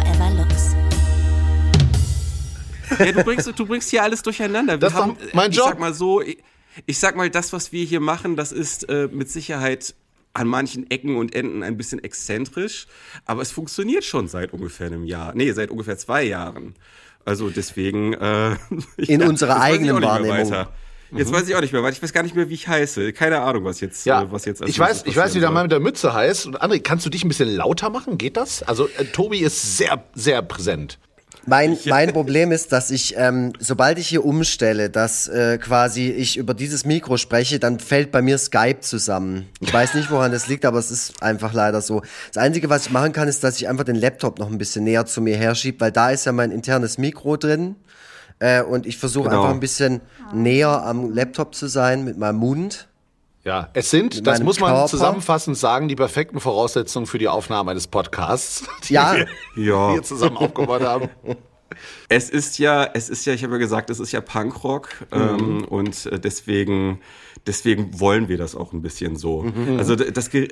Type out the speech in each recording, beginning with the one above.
Forever Looks. Ja, du, bringst, du bringst hier alles durcheinander. Wir Das ist doch haben, mein ich Job. sag mal so, ich, ich sag mal, das, was wir hier machen, das ist äh, mit Sicherheit an manchen Ecken und Enden ein bisschen exzentrisch, aber es funktioniert schon seit ungefähr einem Jahr. Nee, seit ungefähr zwei Jahren. Also deswegen. Äh, In unserer weiß ich eigenen Wahrnehmung. weiter. Jetzt weiß ich auch nicht mehr weiter. Ich weiß gar nicht mehr, wie ich heiße. Keine Ahnung, was jetzt, Ja, äh, was jetzt ich weiß, ich weiß, wie der. Mann mit der Mütze heißt. Und André, kannst du dich ein bisschen lauter machen? Geht das? Also äh, Tobi ist sehr, sehr präsent. Mein, mein Problem ist, dass ich, ähm, sobald ich hier umstelle, dass äh, quasi ich über dieses Mikro spreche, dann fällt bei mir Skype zusammen. Ich weiß nicht, woran das liegt, aber es ist einfach leider so. Das Einzige, was ich machen kann, ist, dass ich einfach den Laptop noch ein bisschen näher zu mir herschiebe, weil da ist ja mein internes Mikro drin. Äh, und ich versuche Genau. einfach ein bisschen näher am Laptop zu sein mit meinem Mund. Ja, es sind, das muss man Körper. zusammenfassend sagen, die perfekten Voraussetzungen für die Aufnahme eines Podcasts, die Ja. wir Ja. hier zusammen aufgebaut haben. Es ist ja, es ist ja, ich habe ja gesagt, es ist ja Punkrock ähm, und äh, deswegen, deswegen wollen wir das auch ein bisschen so. Also d- das, Ge-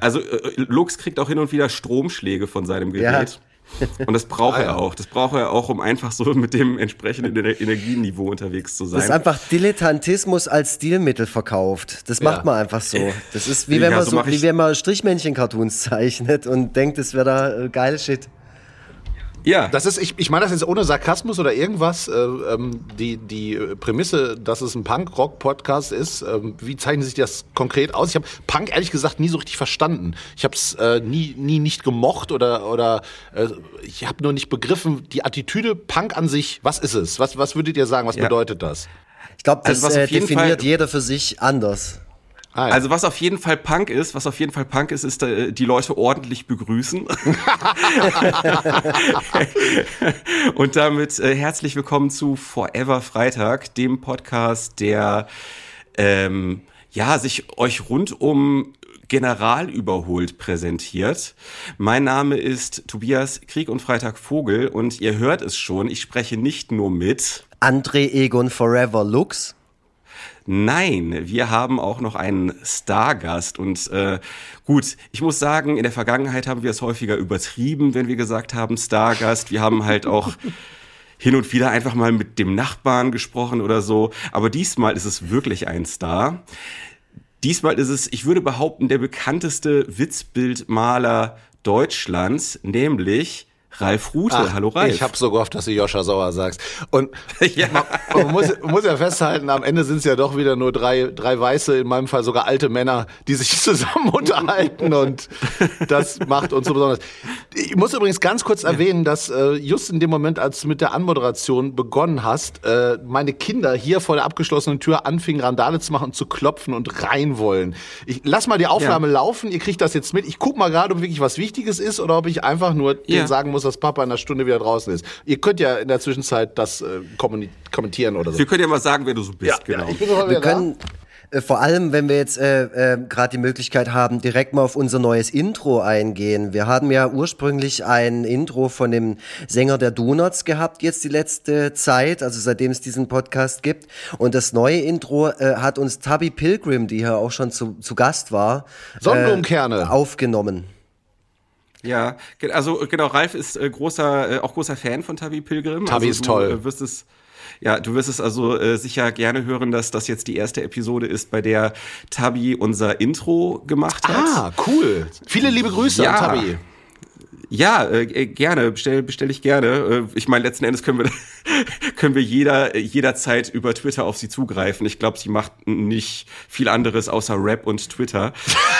also äh, Lux kriegt auch hin und wieder Stromschläge von seinem Gerät. Und das braucht Ah, ja. er auch. Das braucht er auch, um einfach so mit dem entsprechenden Ener- Energieniveau unterwegs zu Das ist sein. einfach Dilettantismus als Stilmittel verkauft. Das macht Ja. man einfach so. Das ist wie Ja, wenn man so so, wie wenn man Strichmännchen-Cartoons zeichnet und denkt, es wäre da äh, geile Shit. Ja, Das ist, ich, ich meine das jetzt ohne Sarkasmus oder irgendwas. Äh, ähm, die, die Prämisse, dass es ein Punk-Rock-Podcast ist, ähm, wie zeichnet sich das konkret aus? Ich habe Punk ehrlich gesagt nie so richtig verstanden. Ich habe es äh, nie, nie nicht gemocht oder, oder äh, ich habe nur nicht begriffen, die Attitüde Punk an sich, was ist es? Was, was würdet ihr sagen, was Ja. bedeutet das? Ich glaube, das Also was äh, definiert Fall- jeder für sich anders. Ah, ja. Also was auf jeden Fall Punk ist, was auf jeden Fall Punk ist, ist äh, die Leute ordentlich begrüßen. Und damit äh, herzlich willkommen zu Forever Freitag, dem Podcast, der ähm, ja sich euch rund um General überholt präsentiert. Mein Name ist Tobias Krieg und Freitag Vogel und ihr hört es schon, ich spreche nicht nur mit André Egon Forever Lux. Nein, wir haben auch noch einen Stargast und äh, gut, ich muss sagen, in der Vergangenheit haben wir es häufiger übertrieben, wenn wir gesagt haben Stargast. Wir haben halt auch hin und wieder einfach mal mit dem Nachbarn gesprochen oder so, aber diesmal ist es wirklich ein Star. Diesmal ist es, ich würde behaupten, der bekannteste Witzbildmaler Deutschlands, nämlich Ralf Rute. Ach, Hallo Ralf. Ich habe so gehofft, dass du Joscha Sauer sagst. Und Ja. man, man muss, muss ja festhalten, am Ende sind es ja doch wieder nur drei, drei weiße, in meinem Fall sogar alte Männer, die sich zusammen unterhalten und das macht uns so besonders. Ich muss übrigens ganz kurz erwähnen, dass äh, just in dem Moment, als du mit der Anmoderation begonnen hast, äh, meine Kinder hier vor der abgeschlossenen Tür anfingen, Randale zu machen und zu klopfen und rein wollen. Ich lass mal die Aufnahme laufen, ihr kriegt das jetzt mit. Ich guck mal gerade, ob wirklich was Wichtiges ist oder ob ich einfach nur Ja. denen sagen muss, dass Papa in einer Stunde wieder draußen ist. Ihr könnt ja in der Zwischenzeit das äh, kommentieren oder so. wir können ja mal sagen, wer du so bist, genau. ich bin sofort Wir können äh, vor allem, wenn wir jetzt äh, äh, gerade die Möglichkeit haben, direkt mal auf unser neues Intro eingehen. Wir haben ja ursprünglich ein Intro von dem Sänger der Donuts gehabt, jetzt die letzte Zeit, also seitdem es diesen Podcast gibt. Und das neue Intro äh, hat uns Tabby Pilgrim, die hier auch schon zu, zu Gast war, Sonnenblumenkerne. äh, aufgenommen. Ja, also genau, Ralf ist äh, großer, äh, auch großer Fan von Tabi Pilgrim. Tabi also ist du, toll. Äh, wirst es, ja, du wirst es also äh, sicher gerne hören, dass das jetzt die erste Episode ist, bei der Tabi unser Intro gemacht hat. Ah, cool. Viele liebe Grüße Ja. an Tabi. Ja, äh, äh, gerne, bestell, bestell ich gerne. Äh, ich meine, letzten Endes können wir, können wir jeder, jederzeit über Twitter auf sie zugreifen. Ich glaube, sie macht nicht viel anderes außer Rap und Twitter.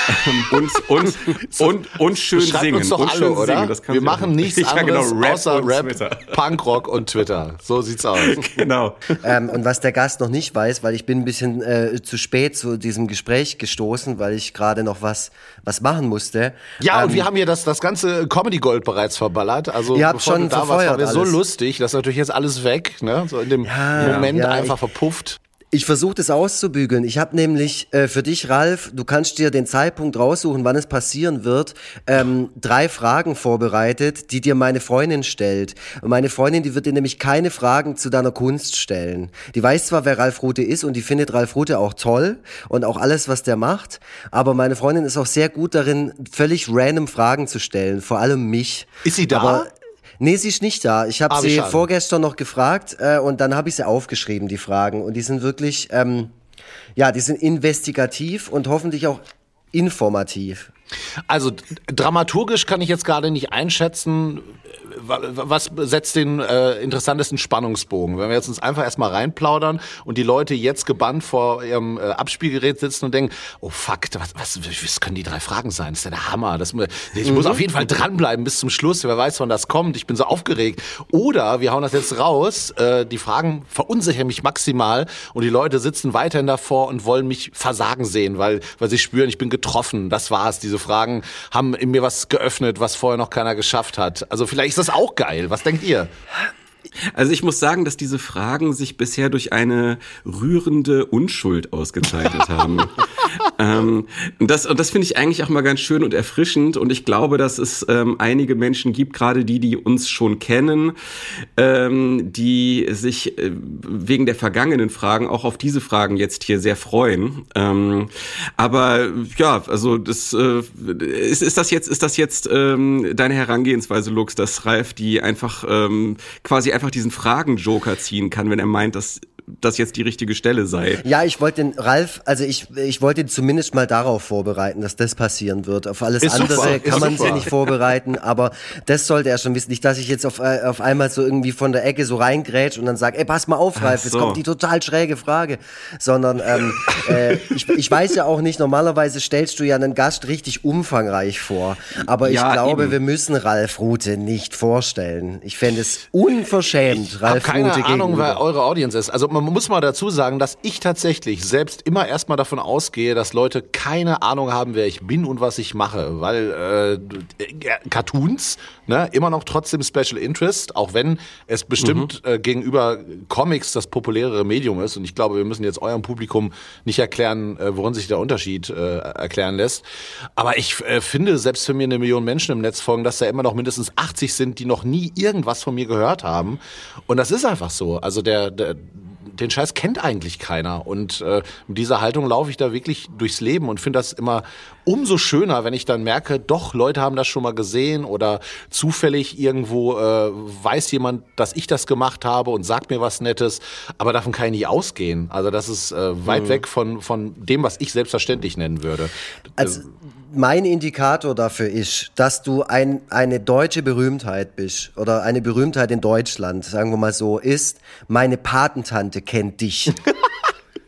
Und, und, und, und schön Schreibt singen. uns doch und alle, schön oder? singen. Das kann Wir machen auch. nichts Ja, genau, anderes außer und Rap, Twitter. Punkrock und Twitter. So sieht's aus. Genau. Ähm, und was der Gast noch nicht weiß, weil ich bin ein bisschen äh, zu spät zu diesem Gespräch gestoßen, weil ich gerade noch was, was machen musste. Ja, und Ähm, wir haben hier das, das ganze Comedy Gold bereits verballert. Also Ihr habt bevor schon da warst, war wir so lustig, das ist natürlich jetzt alles weg, ne? So in dem Ja, Moment ja, einfach ich- verpufft. Ich versuche das auszubügeln. Ich habe nämlich äh, für dich, Ralf, du kannst dir den Zeitpunkt raussuchen, wann es passieren wird, ähm, drei Fragen vorbereitet, die dir meine Freundin stellt. Und meine Freundin, die wird dir nämlich keine Fragen zu deiner Kunst stellen. Die weiß zwar, wer Ralf Rute ist und die findet Ralf Rute auch toll und auch alles, was der macht, aber meine Freundin ist auch sehr gut darin, völlig random Fragen zu stellen, vor allem mich. Ist sie da? Aber Nee, sie ist nicht da. Ich habe Ah, sie schade. vorgestern noch gefragt äh, und dann habe ich sie aufgeschrieben, die Fragen. Und die sind wirklich, ähm, ja, die sind investigativ und hoffentlich auch informativ. Also dramaturgisch kann ich jetzt gerade nicht einschätzen, was setzt den äh, interessantesten Spannungsbogen. Wenn wir jetzt uns einfach erstmal reinplaudern und die Leute jetzt gebannt vor ihrem äh, Abspielgerät sitzen und denken, oh fuck, was, was, was können die drei Fragen sein? Das ist ja der Hammer. Das, ich muss auf jeden Fall dranbleiben bis zum Schluss. Wer weiß, wann das kommt. Ich bin so aufgeregt. Oder wir hauen das jetzt raus. Äh, die Fragen verunsichern mich maximal und die Leute sitzen weiterhin davor und wollen mich versagen sehen, weil, weil sie spüren, ich bin getroffen. Das war's. Diese Fragen haben in mir was geöffnet, was vorher noch keiner geschafft hat. Also vielleicht ist das auch geil. Was denkt ihr? Also ich muss sagen, dass diese Fragen sich bisher durch eine rührende Unschuld ausgezeichnet haben. ähm, und das, und das finde ich eigentlich auch mal ganz schön und erfrischend. Und ich glaube, dass es ähm, einige Menschen gibt, gerade die, die uns schon kennen, ähm, die sich äh, wegen der vergangenen Fragen auch auf diese Fragen jetzt hier sehr freuen. Ähm, aber ja, also das äh, ist, ist das jetzt, ist das jetzt ähm, deine Herangehensweise, Lux, dass Ralf die einfach ähm, quasi einfach diesen Fragen-Joker ziehen kann, wenn er meint, dass das jetzt die richtige Stelle sei. Ja, ich wollte den Ralf, also ich, ich wollte ihn zumindest mal darauf vorbereiten, dass das passieren wird. Auf alles Ist super, andere ist kann man super. sich nicht vorbereiten, aber das sollte er schon wissen. Nicht, dass ich jetzt auf, äh, auf einmal so irgendwie von der Ecke so reingrätsch und dann sage, ey, pass mal auf, Ralf, jetzt so. kommt die total schräge Frage. Sondern ähm, äh, ich, ich weiß ja auch nicht, normalerweise stellst du ja einen Gast richtig umfangreich vor. Aber ich Ja, glaube, eben. wir müssen Ralf Rute nicht vorstellen. Ich fände es unverschämt, Ich habe Ralf keine Rute Ahnung, gegenüber. wer eure Audience ist. Also man muss mal dazu sagen, dass ich tatsächlich selbst immer erstmal davon ausgehe, dass Leute keine Ahnung haben, wer ich bin und was ich mache. Weil äh, äh, Cartoons, ne, immer noch trotzdem Special Interest, auch wenn es bestimmt äh, gegenüber Comics das populärere Medium ist. Und ich glaube, wir müssen jetzt eurem Publikum nicht erklären, äh, worin sich der Unterschied äh, erklären lässt. Aber ich äh, finde, selbst wenn mir eine Million Menschen im Netz folgen, dass da immer noch mindestens 80 sind, die noch nie irgendwas von mir gehört haben. Und das ist einfach so. Also der, der den Scheiß kennt eigentlich keiner. Und äh, mit dieser Haltung laufe ich da wirklich durchs Leben und finde das immer umso schöner, wenn ich dann merke, doch, Leute haben das schon mal gesehen oder zufällig irgendwo äh, weiß jemand, dass ich das gemacht habe und sagt mir was Nettes. Aber davon kann ich nicht ausgehen. Also das ist äh, weit weg von, von dem, was ich selbstverständlich nennen würde. Also mein Indikator dafür ist, dass du ein, eine deutsche Berühmtheit bist oder eine Berühmtheit in Deutschland, sagen wir mal so, ist, meine Patentante kennt dich.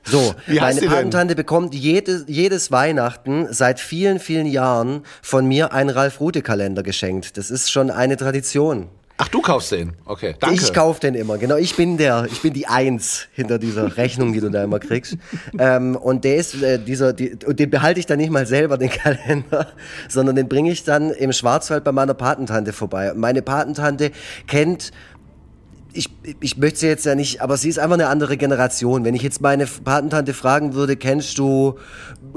So, meine? Patentante bekommt jedes, jedes Weihnachten seit vielen, vielen Jahren von mir einen Ralf-Rute-Kalender geschenkt. Das ist schon eine Tradition. Ach, du kaufst den? Okay, danke. Ich kauf den immer, genau. Ich bin der, ich bin die Eins hinter dieser Rechnung, die du da immer kriegst. ähm, und der ist, äh, dieser, die, und den behalte ich dann nicht mal selber, den Kalender, sondern den bringe ich dann im Schwarzwald bei meiner Patentante vorbei. Meine Patentante kennt ich, ich möchte sie jetzt ja nicht, aber sie ist einfach eine andere Generation. Wenn ich jetzt meine Patentante fragen würde, kennst du,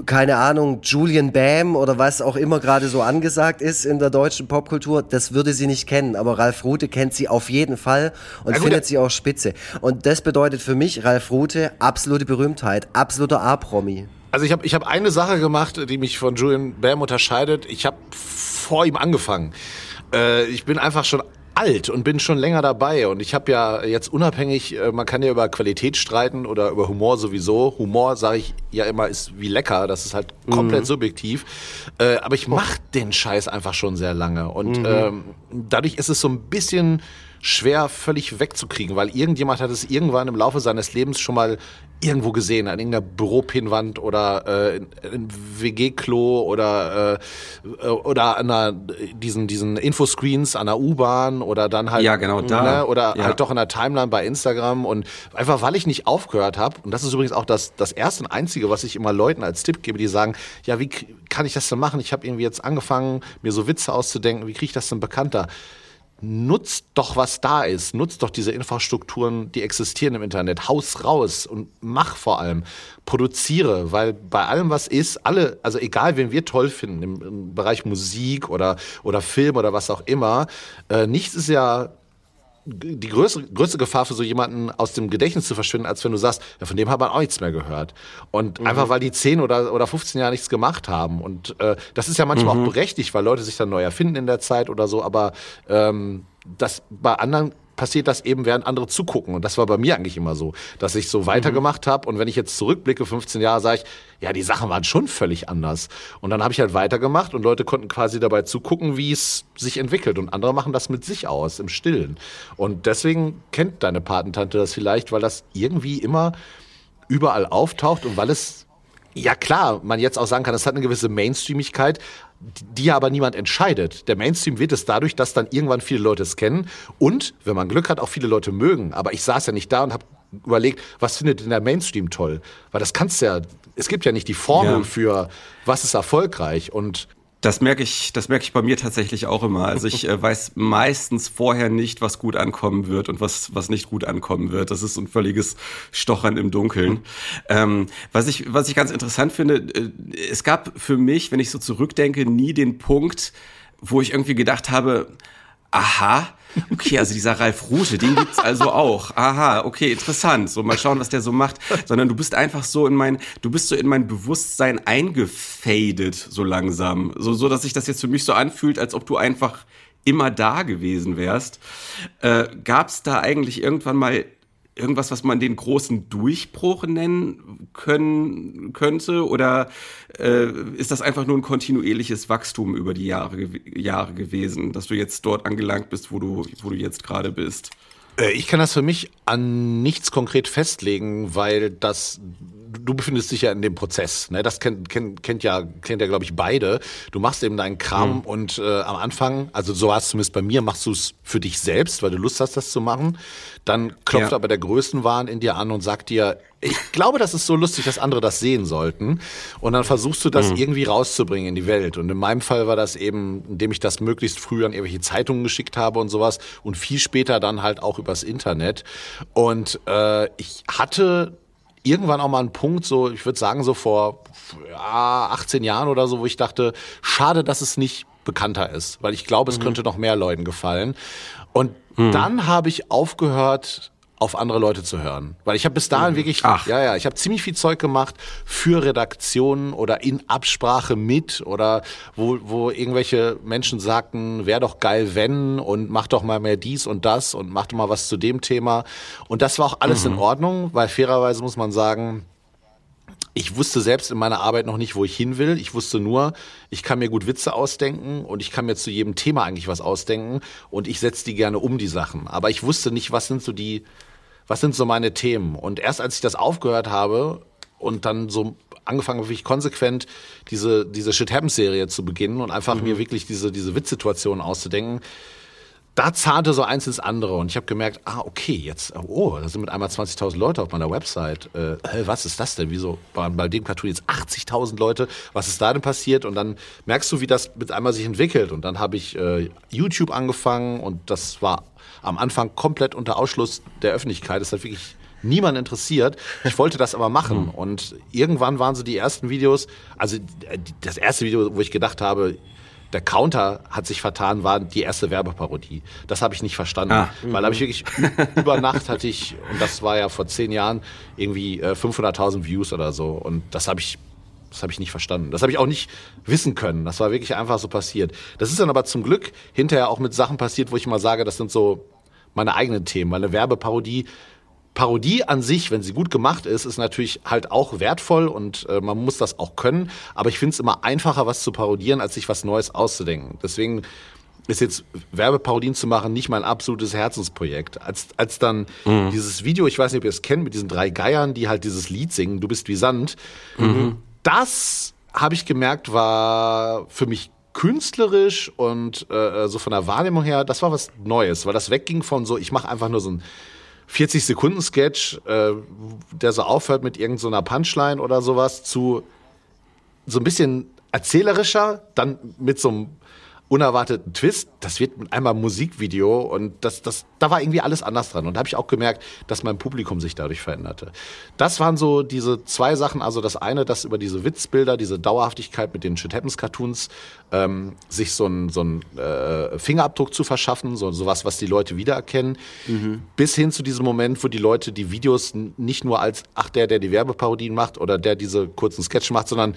keine Ahnung, Julian Bam oder was auch immer gerade so angesagt ist in der deutschen Popkultur, das würde sie nicht kennen. Aber Ralf Rute kennt sie auf jeden Fall und gut, findet sie auch spitze. Und das bedeutet für mich, Ralf Rute, absolute Berühmtheit, absoluter A-Promi. Also ich habe ich hab eine Sache gemacht, die mich von Julian Bam unterscheidet. Ich habe vor ihm angefangen. Äh, ich bin einfach schon alt und bin schon länger dabei. Und ich habe ja jetzt unabhängig, äh, man kann ja über Qualität streiten oder über Humor sowieso. Humor, sage ich ja immer, ist wie lecker, das ist halt komplett subjektiv. Äh, aber ich mach den Scheiß einfach schon sehr lange. Und ähm, dadurch ist es so ein bisschen schwer völlig wegzukriegen, weil irgendjemand hat es irgendwann im Laufe seines Lebens schon mal irgendwo gesehen, an irgendeiner Büropinwand oder äh, in WG-Klo oder äh, oder an einer, diesen diesen Infoscreens an der U-Bahn oder dann halt Ja, genau, da. ne, oder Ja. halt doch in der Timeline bei Instagram und einfach weil ich nicht aufgehört habe und das ist übrigens auch das das erste und einzige, was ich immer Leuten als Tipp gebe, die sagen, ja, wie kann ich das denn machen? Ich habe irgendwie jetzt angefangen, mir so Witze auszudenken, wie kriege ich das denn bekannter? Nutzt doch, was da ist. Nutzt doch diese Infrastrukturen, die existieren im Internet. Haus raus und mach vor allem. Produziere, weil bei allem, was ist, alle, also egal, wen wir toll finden, im, im Bereich Musik oder, oder Film oder was auch immer, äh, nichts ist ja die größte, größte Gefahr für so jemanden aus dem Gedächtnis zu verschwinden, als wenn du sagst, ja, von dem hat man auch nichts mehr gehört. Und einfach weil die 10 oder, oder 15 Jahre nichts gemacht haben. Und äh, das ist ja manchmal auch berechtigt, weil Leute sich dann neu erfinden in der Zeit oder so. Aber ähm, das bei anderen passiert das eben, während andere zugucken. Und das war bei mir eigentlich immer so, dass ich so weitergemacht habe. Und wenn ich jetzt zurückblicke, 15 Jahre, sage ich, ja, die Sachen waren schon völlig anders. Und dann habe ich halt weitergemacht und Leute konnten quasi dabei zugucken, wie es sich entwickelt. Und andere machen das mit sich aus, im Stillen. Und deswegen kennt deine Patentante das vielleicht, weil das irgendwie immer überall auftaucht und weil es ja klar, man jetzt auch sagen kann, es hat eine gewisse Mainstreamigkeit, die aber niemand entscheidet. Der Mainstream wird es dadurch, dass dann irgendwann viele Leute es kennen und, wenn man Glück hat, auch viele Leute mögen. Aber ich saß ja nicht da und habe überlegt, was findet denn der Mainstream toll? Weil das kannst ja, es gibt ja nicht die Formel ja. für, was ist erfolgreich und das merke ich, das merke ich bei mir tatsächlich auch immer. Also ich äh, weiß meistens vorher nicht, was gut ankommen wird und was, was nicht gut ankommen wird. Das ist ein völliges Stochern im Dunkeln. Ähm, was ich, was ich ganz interessant finde, äh, es gab für mich, wenn ich so zurückdenke, nie den Punkt, wo ich irgendwie gedacht habe, aha, okay, also dieser Ralf Rute, den gibt's also auch. Aha, okay, interessant. So mal schauen, was der so macht. Sondern du bist einfach so in mein, du bist so in mein Bewusstsein eingefadet, so langsam. So, so, dass sich das jetzt für mich so anfühlt, als ob du einfach immer da gewesen wärst. Äh, gab's da eigentlich irgendwann mal irgendwas, was man den großen Durchbruch nennen können könnte? Oder äh, ist das einfach nur ein kontinuierliches Wachstum über die Jahre, Jahre gewesen, dass du jetzt dort angelangt bist, wo du, wo du jetzt gerade bist? Äh, ich kann das für mich an nichts konkret festlegen, weil das du befindest dich ja in dem Prozess. Ne? Das kennt, kennt, kennt ja, kennt ja, glaube ich, beide. Du machst eben deinen Kram mhm. und äh, am Anfang, also so war es zumindest bei mir, machst du es für dich selbst, weil du Lust hast, das zu machen. Dann klopft ja. aber der Größenwahn in dir an und sagt dir, ich glaube, das ist so lustig, dass andere das sehen sollten. Und dann versuchst du das mhm. irgendwie rauszubringen in die Welt. Und in meinem Fall war das eben, indem ich das möglichst früh an irgendwelche Zeitungen geschickt habe und sowas und viel später dann halt auch übers Internet. Und äh, ich hatte irgendwann auch mal einen Punkt, so ich würde sagen so vor ja, 18 Jahren oder so, wo ich dachte, schade, dass es nicht bekannter ist, weil ich glaube, es mhm. könnte noch mehr Leuten gefallen. Und mhm. dann habe ich aufgehört, auf andere Leute zu hören. Weil ich habe bis dahin mhm. wirklich, Ach. ja, ja, ich habe ziemlich viel Zeug gemacht für Redaktionen oder in Absprache mit oder wo, wo irgendwelche Menschen sagten, wäre doch geil, wenn und mach doch mal mehr dies und das und mach doch mal was zu dem Thema. Und das war auch alles mhm. in Ordnung, weil fairerweise muss man sagen, ich wusste selbst in meiner Arbeit noch nicht, wo ich hin will. Ich wusste nur, ich kann mir gut Witze ausdenken und ich kann mir zu jedem Thema eigentlich was ausdenken und ich setze die gerne um, die Sachen. Aber ich wusste nicht, was sind so die, was sind so meine Themen. Und erst als ich das aufgehört habe und dann so angefangen habe, wirklich konsequent diese, diese Shit Happens Serie zu beginnen und einfach mhm. mir wirklich diese, diese Witzsituationen auszudenken, da zahnte so eins ins andere und ich habe gemerkt, ah, okay, jetzt, oh, da sind mit einmal 20.000 Leute auf meiner Website. Äh, was ist das denn? Wieso bei, bei dem Cartoon jetzt 80.000 Leute? Was ist da denn passiert? Und dann merkst du, wie das mit einmal sich entwickelt. Und dann habe ich äh, YouTube angefangen und das war am Anfang komplett unter Ausschluss der Öffentlichkeit. Das hat wirklich niemand interessiert. Ich wollte das aber machen. Und irgendwann waren so die ersten Videos, also äh, das erste Video, wo ich gedacht habe, der Counter hat sich vertan, war die erste Werbeparodie. Das habe ich nicht verstanden. Ah, weil habe ich wirklich über Nacht hatte ich, und das war ja vor zehn Jahren, irgendwie äh, 500.000 Views oder so. Und das habe ich das habe ich nicht verstanden. Das habe ich auch nicht wissen können. Das war wirklich einfach so passiert. Das ist dann aber zum Glück hinterher auch mit Sachen passiert, wo ich mal sage, das sind so meine eigenen Themen. Meine Werbeparodie Parodie an sich, wenn sie gut gemacht ist, ist natürlich halt auch wertvoll und äh, man muss das auch können. Aber ich finde es immer einfacher, was zu parodieren, als sich was Neues auszudenken. Deswegen ist jetzt Werbeparodien zu machen nicht mein absolutes Herzensprojekt. Als, als dann mhm. dieses Video, ich weiß nicht, ob ihr es kennt, mit diesen drei Geiern, die halt dieses Lied singen, Du bist wie Sand, mhm. das habe ich gemerkt, war für mich künstlerisch und äh, so von der Wahrnehmung her, das war was Neues, weil das wegging von so, ich mache einfach nur so ein 40 Sekunden Sketch, äh, der so aufhört mit irgendeiner so Punchline oder sowas, zu so ein bisschen erzählerischer, dann mit so einem unerwarteten Twist. Das wird mit einmal Musikvideo und das, das, da war irgendwie alles anders dran. Und da habe ich auch gemerkt, dass mein Publikum sich dadurch veränderte. Das waren so diese zwei Sachen. Also das eine, dass über diese Witzbilder, diese Dauerhaftigkeit mit den Shit Happens Cartoons, ähm, sich so ein, so ein äh, Fingerabdruck zu verschaffen, so sowas, was die Leute wiedererkennen, mhm. bis hin zu diesem Moment, wo die Leute die Videos nicht nur als, ach, der, der die Werbeparodien macht oder der diese kurzen Sketch macht, sondern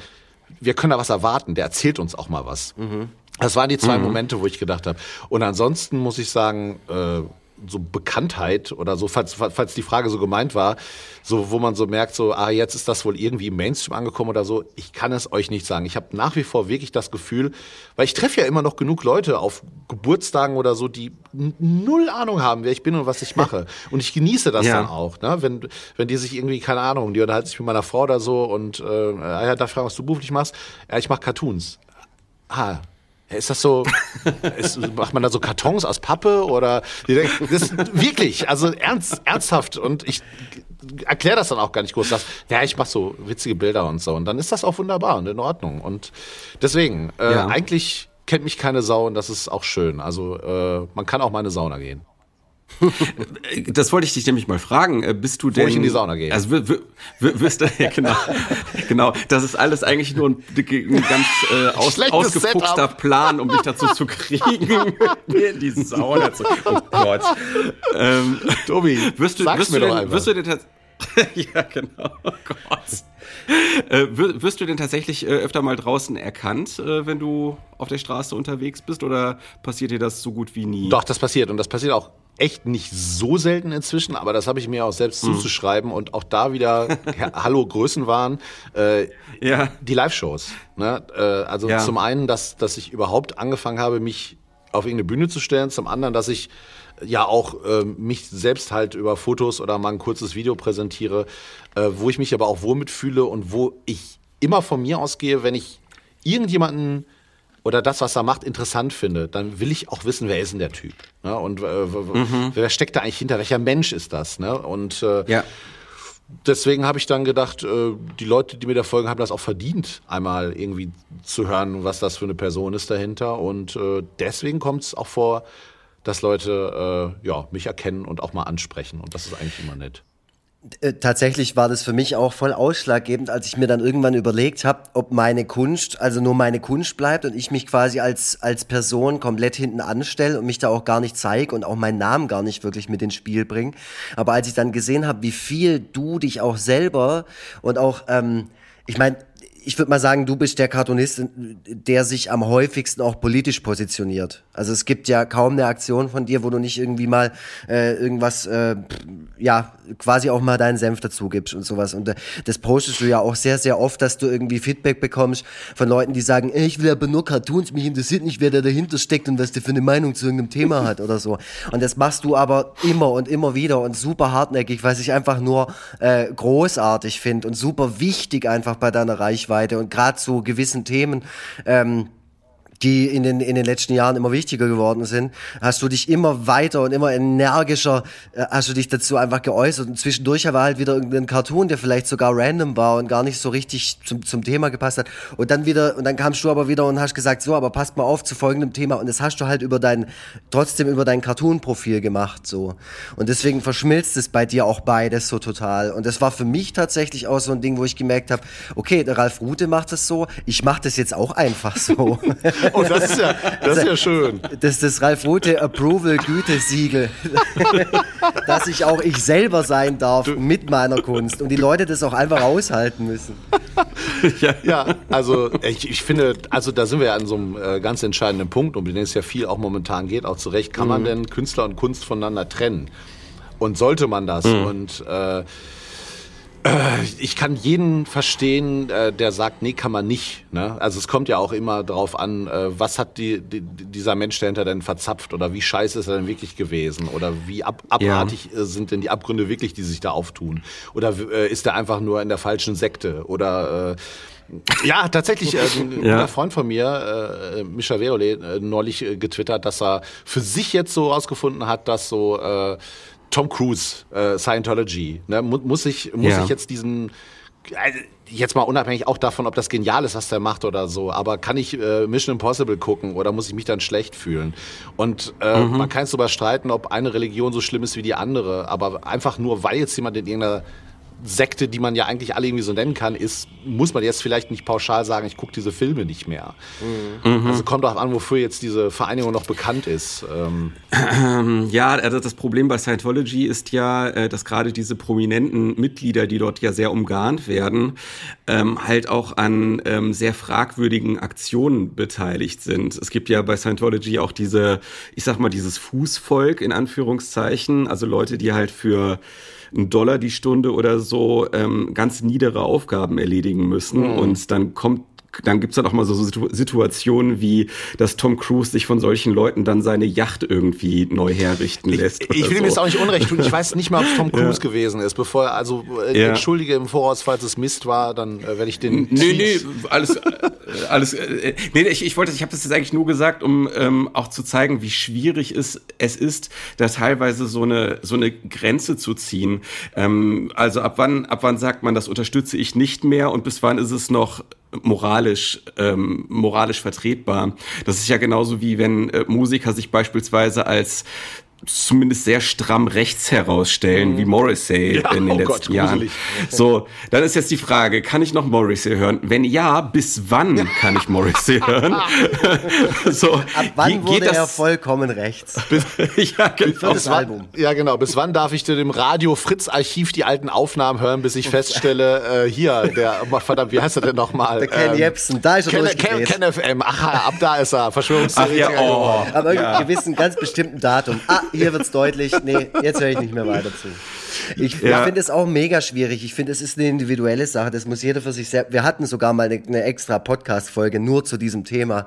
wir können da was erwarten, der erzählt uns auch mal was. Mhm. Das waren die zwei mhm. Momente, wo ich gedacht habe. Und ansonsten muss ich sagen, äh, so Bekanntheit oder so, falls, falls die Frage so gemeint war, so wo man so merkt, so, ah, jetzt ist das wohl irgendwie im Mainstream angekommen oder so, ich kann es euch nicht sagen. Ich habe nach wie vor wirklich das Gefühl, weil ich treffe ja immer noch genug Leute auf Geburtstagen oder so, die null Ahnung haben, wer ich bin und was ich mache. Und ich genieße das ja. dann auch, ne? wenn, wenn die sich irgendwie, keine Ahnung, die unterhalten sich mit meiner Frau oder so und äh, ja, darf fragen, was du beruflich machst? Ja, ich mache Cartoons. Ah, ist das so, ist, macht man da so Kartons aus Pappe oder das wirklich, also ernst, ernsthaft und ich erkläre das dann auch gar nicht groß. Das, ja, ich mache so witzige Bilder und so und dann ist das auch wunderbar und in Ordnung und deswegen, äh, ja. eigentlich kennt mich keine Sau und das ist auch schön. Also äh, man kann auch mal in eine Sauna gehen. Das wollte ich dich nämlich mal fragen. Äh, bist du denn? Wo ich in die Sauna gehe. Also wirst du, ja, genau, genau. Das ist alles eigentlich nur ein, ein ganz äh, aus, ausgefuchster Setup. Plan, um dich dazu zu kriegen, mir in die Sauna zu. Oh Gott. Ähm, Tobi, wirst du, wirst mir du denn, wirst du denn ja, genau. Oh Gott. Äh, wirst du denn tatsächlich äh, öfter mal draußen erkannt, äh, wenn du auf der Straße unterwegs bist, oder passiert dir das so gut wie nie? Doch, das passiert und das passiert auch echt nicht so selten inzwischen, aber das habe ich mir auch selbst mhm. zuzuschreiben und auch da wieder Hallo Größenwahn. Äh, ja. Die Live-Shows. Ne? Äh, also ja. zum einen, dass, dass ich überhaupt angefangen habe, mich auf irgendeine Bühne zu stellen, zum anderen, dass ich ja auch äh, mich selbst halt über Fotos oder mal ein kurzes Video präsentiere, äh, wo ich mich aber auch wohl mitfühle und wo ich immer von mir ausgehe, wenn ich irgendjemanden oder das, was er macht, interessant finde, dann will ich auch wissen, wer ist denn der Typ? Ne? Und äh, mhm. wer steckt da eigentlich hinter? Welcher Mensch ist das? Ne? Und äh, ja. deswegen habe ich dann gedacht, äh, die Leute, die mir da folgen, haben das auch verdient, einmal irgendwie zu hören, was das für eine Person ist dahinter. Und äh, deswegen kommt es auch vor, dass Leute äh, ja, mich erkennen und auch mal ansprechen. Und das ist eigentlich immer nett. Äh, tatsächlich war das für mich auch voll ausschlaggebend, als ich mir dann irgendwann überlegt habe, ob meine Kunst, also nur meine Kunst bleibt und ich mich quasi als, als Person komplett hinten anstelle und mich da auch gar nicht zeige und auch meinen Namen gar nicht wirklich mit ins Spiel bringe. Aber als ich dann gesehen habe, wie viel du dich auch selber und auch, ähm, ich meine, ich würde mal sagen, du bist der Cartoonist, der sich am häufigsten auch politisch positioniert. Also es gibt ja kaum eine Aktion von dir, wo du nicht irgendwie mal äh, irgendwas, äh, ja, quasi auch mal deinen Senf dazu gibst und sowas. Und äh, das postest du ja auch sehr, sehr oft, dass du irgendwie Feedback bekommst von Leuten, die sagen, ich will aber nur Cartoons, mich interessiert nicht, wer da dahinter steckt und was der für eine Meinung zu irgendeinem Thema hat oder so. Und das machst du aber immer und immer wieder und super hartnäckig, was ich einfach nur äh, großartig finde und super wichtig einfach bei deiner Reichweite Reichweite und gerade zu gewissen Themen ähm, die in den, in den letzten Jahren immer wichtiger geworden sind, hast du dich immer weiter und immer energischer, äh, hast du dich dazu einfach geäußert. Und zwischendurch war halt wieder irgendein Cartoon, der vielleicht sogar random war und gar nicht so richtig zum, zum Thema gepasst hat. Und dann wieder, und dann kamst du aber wieder und hast gesagt, so, aber passt mal auf zu folgendem Thema. Und das hast du halt über dein, trotzdem über dein Cartoon-Profil gemacht, so. Und deswegen verschmilzt es bei dir auch beides so total. Und das war für mich tatsächlich auch so ein Ding, wo ich gemerkt habe, okay, der Ralf Rute macht das so, ich mach das jetzt auch einfach so. Oh, das ist ja, das ist ja schön. Das ist das Ralf Rute Approval Gütesiegel. dass ich auch ich selber sein darf mit meiner Kunst und die Leute das auch einfach aushalten müssen. ja. ja, also ich, ich finde, also da sind wir ja an so einem äh, ganz entscheidenden Punkt, um den es ja viel auch momentan geht, auch zu Recht. Kann mhm. man denn Künstler und Kunst voneinander trennen? Und sollte man das? Mhm. Und äh, ich kann jeden verstehen, äh, der sagt, nee, kann man nicht. Ne? Also es kommt ja auch immer darauf an, äh, was hat die, die, dieser Mensch dahinter denn verzapft oder wie scheiße ist er denn wirklich gewesen oder wie ab, abartig ja. sind denn die Abgründe wirklich, die sich da auftun oder ist er einfach nur in der falschen Sekte oder ja, tatsächlich. Äh, ein ja. Freund von mir, äh, Mischa Verole, äh, neulich äh, getwittert, dass er für sich jetzt so rausgefunden hat, dass so äh, Tom Cruise, äh, Scientology, ne? muss ich, muss ja. ich jetzt diesen, also jetzt mal unabhängig auch davon, ob das genial ist, was der macht oder so, aber kann ich äh, Mission Impossible gucken oder muss ich mich dann schlecht fühlen? Und äh, mhm. man kann es darüber streiten, ob eine Religion so schlimm ist wie die andere, aber einfach nur, weil jetzt jemand in irgendeiner Sekte, die man ja eigentlich alle irgendwie so nennen kann, ist, muss man jetzt vielleicht nicht pauschal sagen, ich gucke diese Filme nicht mehr. Mhm. Also kommt darauf an, wofür jetzt diese Vereinigung noch bekannt ist. Ähm. Ja, also das Problem bei Scientology ist ja, äh, dass gerade diese prominenten Mitglieder, die dort ja sehr umgarnt werden, ähm, halt auch an ähm, sehr fragwürdigen Aktionen beteiligt sind. Es gibt ja bei Scientology auch diese, ich sag mal, dieses Fußvolk in Anführungszeichen, also Leute, die halt für einen Dollar die Stunde oder so ähm, ganz niedere Aufgaben erledigen müssen. Mhm. Und dann kommt dann gibt's dann auch mal so Situationen wie, dass Tom Cruise sich von solchen Leuten dann seine Yacht irgendwie neu herrichten lässt. Ich, ich will so. mir jetzt auch nicht unrecht tun. Ich weiß nicht mal, ob Tom Cruise ja. gewesen ist. Bevor er, also äh, ja. entschuldige im Voraus, falls es Mist war, dann äh, werde ich den. Nee, nee, alles, äh, alles. Äh, nee, ich, ich wollte, ich habe das jetzt eigentlich nur gesagt, um ähm, auch zu zeigen, wie schwierig es, es ist, da teilweise so eine so eine Grenze zu ziehen. Ähm, also ab wann ab wann sagt man, das unterstütze ich nicht mehr und bis wann ist es noch moralisch, ähm, moralisch vertretbar. Das ist ja genauso wie wenn äh, Musiker sich beispielsweise als zumindest sehr stramm rechts herausstellen, mhm. wie Morrissey ja, in den oh letzten Gott, Jahren. So, dann ist jetzt die Frage, kann ich noch Morrissey hören? Wenn ja, bis wann kann ich Morrissey hören? so, Ab wann geht wurde das, er vollkommen rechts? Bis, ja, genau. Bis Album. Ja, genau. Bis wann darf ich dir dem Radio Fritz Archiv die alten Aufnahmen hören, bis ich feststelle, äh, hier, der, oh, verdammt, wie heißt er denn nochmal? Der Ken ähm, Jebsen, da ist er Ken, Ken, Ken FM, ach, ab da ist er, Verschwörungstheoretiker. Ach ja, oh. Aber ja. gewissen ganz bestimmten Datum. Ah, hier wird's deutlich. Nee, jetzt höre ich nicht mehr weiter zu. Ich, ja. ich finde es auch mega schwierig. Ich finde, es ist eine individuelle Sache. Das muss jeder für sich selbst. Wir hatten sogar mal eine, eine extra Podcast-Folge nur zu diesem Thema,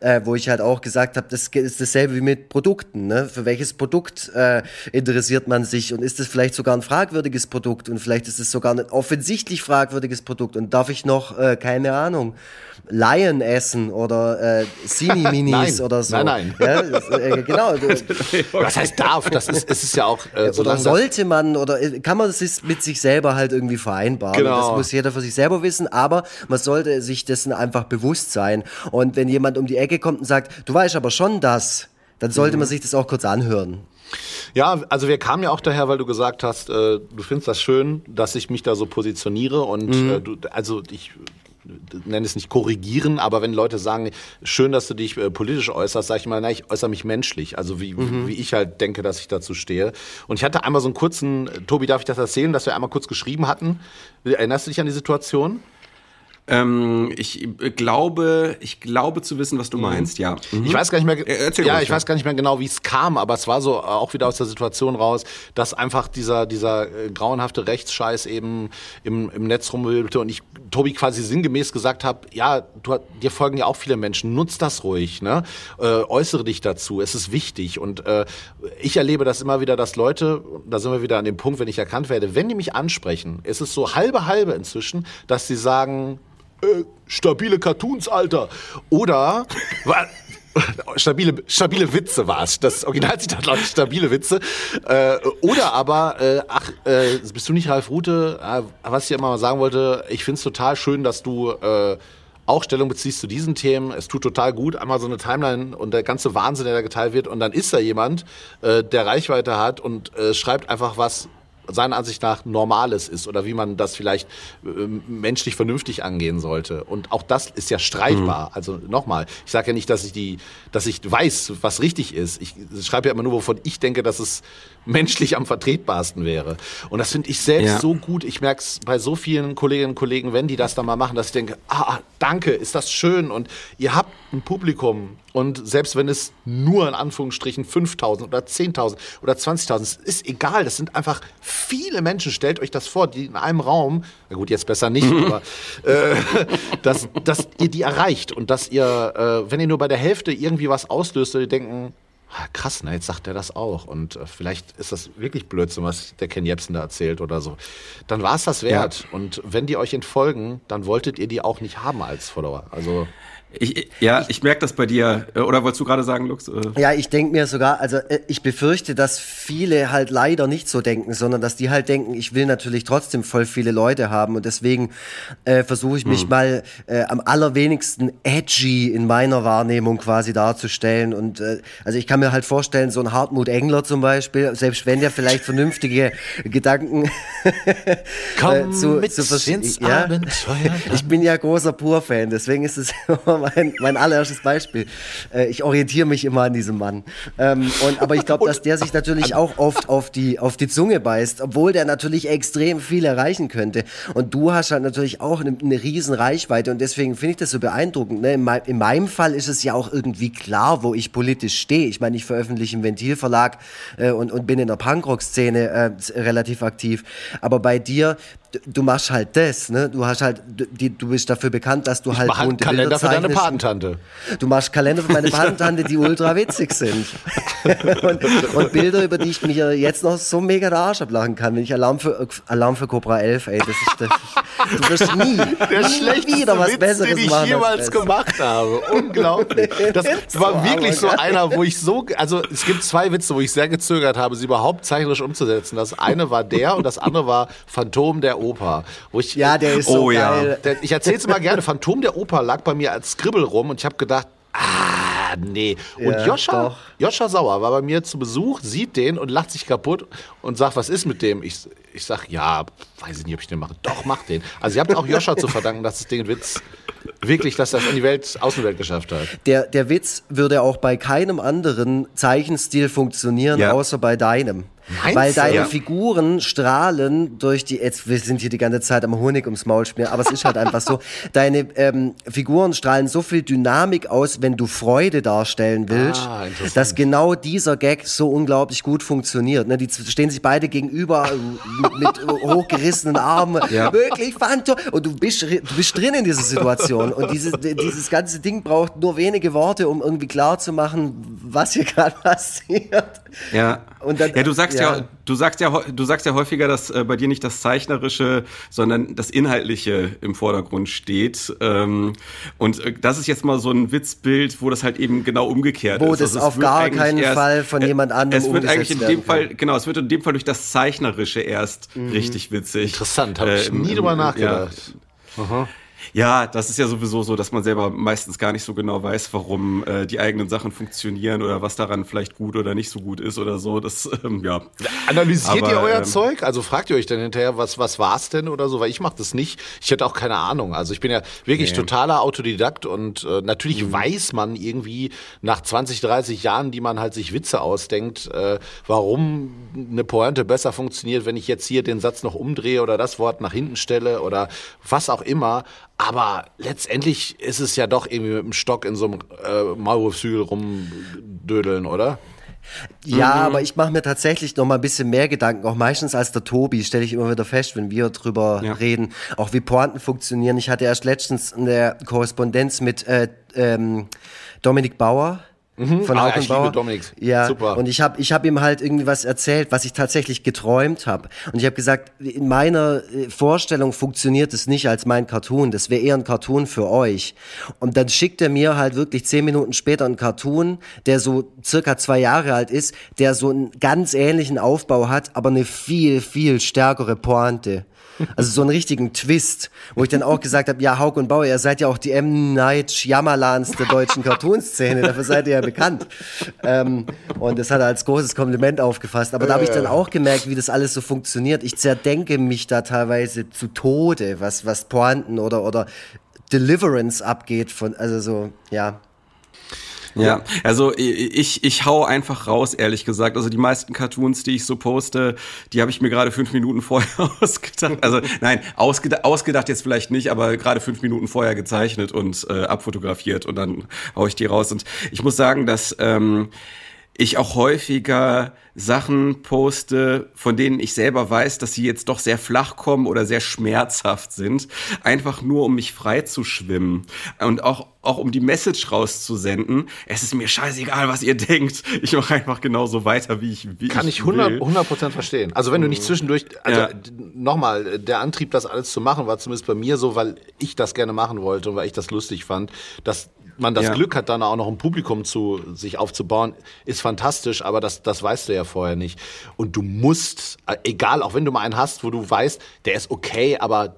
äh, wo ich halt auch gesagt habe, das ist dasselbe wie mit Produkten. Ne? Für welches Produkt äh, interessiert man sich? Und ist es vielleicht sogar ein fragwürdiges Produkt? Und vielleicht ist es sogar ein offensichtlich fragwürdiges Produkt. Und darf ich noch, äh, keine Ahnung, Lion essen oder äh, Sini-Minis oder so. Nein, nein. Ja, das, äh, genau. Was heißt darf? Das ist, es ist ja auch. Äh, oder sollte man oder äh, kann man das mit sich selber halt irgendwie vereinbaren? Genau. Das muss jeder für sich selber wissen, aber man sollte sich dessen einfach bewusst sein. Und wenn jemand um die Ecke kommt und sagt, du weißt aber schon das, dann sollte mhm. man sich das auch kurz anhören. Ja, also wir kamen ja auch daher, weil du gesagt hast, äh, du findest das schön, dass ich mich da so positioniere und mhm. äh, du, also ich nenne es nicht korrigieren, aber wenn Leute sagen, schön, dass du dich äh, politisch äußerst, sage ich mal, nein, ich äußere mich menschlich, also wie, mhm. wie ich halt denke, dass ich dazu stehe. Und ich hatte einmal so einen kurzen, Tobi, darf ich das erzählen, dass wir einmal kurz geschrieben hatten? Erinnerst du dich an die Situation? Ähm, ich glaube, ich glaube zu wissen, was du mhm. meinst, ja. Mhm. Ich weiß gar nicht mehr, Erzähl ja, ich ja. weiß gar nicht mehr genau, wie es kam, aber es war so äh, auch wieder aus der Situation raus, dass einfach dieser, dieser äh, grauenhafte Rechtsscheiß eben im, im Netz rumwühlte und ich Tobi quasi sinngemäß gesagt habe, ja, du, dir folgen ja auch viele Menschen, nutz das ruhig, ne? Äh, äußere dich dazu, es ist wichtig und äh, ich erlebe das immer wieder, dass Leute, da sind wir wieder an dem Punkt, wenn ich erkannt werde, wenn die mich ansprechen, ist es so halbe halbe inzwischen, dass sie sagen, äh, stabile Cartoons, Alter. Oder stabile, stabile Witze war es. Das Originalzitat lautet stabile Witze. Äh, oder aber, äh, ach, äh, bist du nicht Ralf Rute? Äh, was ich immer mal sagen wollte, ich finde es total schön, dass du äh, auch Stellung beziehst zu diesen Themen. Es tut total gut, einmal so eine Timeline und der ganze Wahnsinn, der da geteilt wird. Und dann ist da jemand, der Reichweite hat und schreibt einfach was seiner Ansicht nach Normales ist oder wie man das vielleicht äh, menschlich vernünftig angehen sollte. Und auch das ist ja streitbar. Mhm. Also nochmal, ich sage ja nicht, dass ich die, dass ich weiß, was richtig ist. Ich schreibe ja immer nur, wovon ich denke, dass es menschlich am vertretbarsten wäre. Und das finde ich selbst ja. so gut. Ich merke es bei so vielen Kolleginnen und Kollegen, wenn die das dann mal machen, dass ich denke, ah, danke, ist das schön. Und ihr habt ein Publikum. Und selbst wenn es nur in Anführungsstrichen 5000 oder 10.000 oder 20.000 ist, egal. Das sind einfach viele Menschen. Stellt euch das vor, die in einem Raum, na gut, jetzt besser nicht, aber äh, dass, dass ihr die erreicht und dass ihr, äh, wenn ihr nur bei der Hälfte irgendwie was auslöst, ihr denken, Ah, krass, ne, jetzt sagt er das auch. Und äh, vielleicht ist das wirklich Blödsinn, was der Ken Jebsen da erzählt oder so. Dann war es das wert. Ja. Und wenn die euch entfolgen, dann wolltet ihr die auch nicht haben als Follower. Also Ich, ja, ich merke das bei dir. Äh, oder wolltest du gerade sagen, Lux? Äh? Ja, ich denke mir sogar, also äh, ich befürchte, dass viele halt leider nicht so denken, sondern dass die halt denken, ich will natürlich trotzdem voll viele Leute haben und deswegen äh, versuche ich mich hm. mal äh, am allerwenigsten edgy in meiner Wahrnehmung quasi darzustellen. Und äh, also ich kann mir halt vorstellen, so ein Hartmut Engler zum Beispiel, selbst wenn der vielleicht vernünftige Gedanken Komm zu, mit zu ins ja, Abenteuer. Ich bin ja großer Pur-Fan, deswegen ist es mein, mein allererstes Beispiel. Äh, ich orientiere mich immer an diesem Mann. Ähm, und, aber ich glaube, dass der sich natürlich auch oft auf die, auf die Zunge beißt, obwohl der natürlich extrem viel erreichen könnte. Und du hast halt natürlich auch eine, eine riesen Reichweite und deswegen finde ich das so beeindruckend. Ne? In, mein, in, meinem Fall ist es ja auch irgendwie klar, wo ich politisch stehe. Ich meine, ich veröffentliche im Ventilverlag äh, und, und bin in der Punkrock-Szene äh, relativ aktiv. Aber bei dir, du machst halt das, ne? Du hast halt, die, du bist dafür bekannt, dass du ich halt mach bunte Bilder für deine Patentante. Du machst Kalender für meine Patentante, die ultra witzig sind. und, und, Bilder, über die ich mich jetzt noch so mega der Arsch ablachen kann. Wenn ich Alarm für, Alarm für Cobra 11, ey, das ist, das, du wirst nie, der nie wieder was Witz, Besseres den ich machen jemals gemacht habe. Unglaublich. Das war wirklich so einer, wo ich so, also es gibt zwei Witze, wo ich sehr gezögert habe, sie überhaupt zeichnerisch umzusetzen. Das eine war der und das andere war Phantom der Oper. Wo ich, ja, der ist so oh, geil. Ja. ich erzähle es immer gerne. Phantom der Oper lag bei mir als Skribbel rum und ich habe gedacht, ah, nee. Und ja, Joscha, Joscha Sauer war bei mir zu Besuch, sieht den und lacht sich kaputt und sagt, was ist mit dem? Ich, ich sag, ja, weiß ich nicht, ob ich den mache. Doch, mach den. Also ihr habt auch Joscha zu verdanken, dass das Ding Witz wirklich, dass das in die Welt, Außenwelt geschafft hat. Der, der Witz würde auch bei keinem anderen Zeichenstil funktionieren, ja. außer bei deinem. Meinst weil deine ja. Figuren strahlen durch die, jetzt, wir sind hier die ganze Zeit am Honig ums Maul spielen, aber es ist halt einfach so, deine ähm, Figuren strahlen so viel Dynamik aus, wenn du Freude darstellen willst, ah, dass genau dieser Gag so unglaublich gut funktioniert. Ne? Die stehen sich beide gegenüber äh, mit hochgerissenen Armen, ja. wirklich Phantom, und du bist, du bist drin in dieser Situation und dieses, dieses ganze Ding braucht nur wenige Worte, um irgendwie klar zu machen, was hier gerade passiert. Ja. Und dann, ja, du sagst ja, ja du sagst ja, du sagst ja häufiger, dass äh, bei dir nicht das Zeichnerische, sondern das Inhaltliche im Vordergrund steht. Ähm, und äh, das ist jetzt mal so ein Witzbild, wo das halt eben genau umgekehrt wo ist. Wo das also auf gar keinen erst, Fall von jemand anderem Es wird eigentlich in dem Fall, genau, es wird in dem Fall durch das Zeichnerische erst mhm. richtig witzig. Interessant, habe ich äh, nie drüber nachgedacht. Ja. Aha. Ja, das ist ja sowieso so, dass man selber meistens gar nicht so genau weiß, warum äh, die eigenen Sachen funktionieren oder was daran vielleicht gut oder nicht so gut ist oder so. Das, ähm, ja. Analysiert Aber, ihr euer ähm, Zeug? Also fragt ihr euch dann hinterher, was, was war's denn oder so? Weil ich mache das nicht. Ich hätte auch keine Ahnung. Also ich bin ja wirklich nee. totaler Autodidakt und äh, natürlich mhm. weiß man irgendwie nach 20, 30 Jahren, die man halt sich Witze ausdenkt, äh, warum eine Pointe besser funktioniert, wenn ich jetzt hier den Satz noch umdrehe oder das Wort nach hinten stelle oder was auch immer. Aber letztendlich ist es ja doch irgendwie mit dem Stock in so einem äh, Maulwurfshügel rumdödeln, oder? Ja, mhm. aber ich mache mir tatsächlich noch mal ein bisschen mehr Gedanken, auch meistens als der Tobi, stelle ich immer wieder fest, wenn wir drüber ja. reden, auch wie Pointen funktionieren. Ich hatte erst letztens eine Korrespondenz mit äh, ähm, Dominik Bauer, Mhm. Von ah, Haukenbauer. Ja, super. Und ich habe ich hab ihm halt irgendwie was erzählt, was ich tatsächlich geträumt habe. Und ich habe gesagt, in meiner äh, Vorstellung funktioniert es nicht als mein Cartoon. Das wäre eher ein Cartoon für euch. Und dann schickt er mir halt wirklich zehn Minuten später einen Cartoon, der so circa zwei Jahre alt ist, der so einen ganz ähnlichen Aufbau hat, aber eine viel, viel stärkere Pointe. Also so einen richtigen Twist, wo ich dann auch gesagt habe, ja, Hauk und Bauer, ihr seid ja auch die M. Night Shyamalan's der deutschen Cartoonszene, dafür seid ihr ja bekannt. Ähm, und das hat er als großes Kompliment aufgefasst. Aber da habe ich dann auch gemerkt, wie das alles so funktioniert. Ich zerdenke mich da teilweise zu Tode, was, was Pointen oder, oder Deliverance abgeht von, also so, ja. Ja, also ich, ich hau einfach raus, ehrlich gesagt. Also die meisten Cartoons, die ich so poste, die habe ich mir gerade fünf Minuten vorher ausgedacht. Also nein, ausgedacht, ausgedacht jetzt vielleicht nicht, aber gerade fünf Minuten vorher gezeichnet und äh, abfotografiert und dann hau ich die raus. Und ich muss sagen, dass ähm, ich auch häufiger Sachen poste, von denen ich selber weiß, dass sie jetzt doch sehr flach kommen oder sehr schmerzhaft sind, einfach nur um mich frei zu schwimmen und auch auch um die Message rauszusenden. Es ist mir scheißegal, was ihr denkt. Ich mache einfach genauso weiter, wie ich wie Kann ich 100 100 verstehen. Also wenn du nicht mhm. zwischendurch also ja. nochmal, der Antrieb das alles zu machen war zumindest bei mir so, weil ich das gerne machen wollte und weil ich das lustig fand, dass man das Ja. Glück hat, dann auch noch ein Publikum zu sich aufzubauen, ist fantastisch, aber das, das weißt du ja vorher nicht. Und du musst, egal, auch wenn du mal einen hast, wo du weißt, der ist okay, aber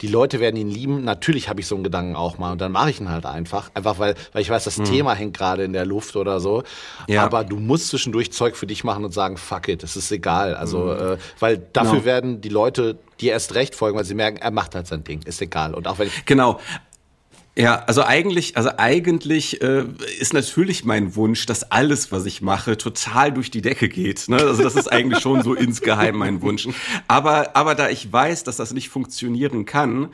die Leute werden ihn lieben. Natürlich habe ich so einen Gedanken auch mal und dann mache ich ihn halt einfach. Einfach weil, weil ich weiß, das Thema hängt gerade in der Luft oder so. Mhm. Ja. Aber du musst zwischendurch Zeug für dich machen und sagen, fuck it, es ist egal. Also, äh, weil dafür Genau. werden die Leute dir erst recht folgen, weil sie merken, er macht halt sein Ding, ist egal. Und auch wenn ich Genau. Ja, also eigentlich, also eigentlich äh, ist natürlich mein Wunsch, dass alles, was ich mache, total durch die Decke geht. Ne? Also das ist eigentlich schon so insgeheim mein Wunsch. Aber, aber da ich weiß, dass das nicht funktionieren kann,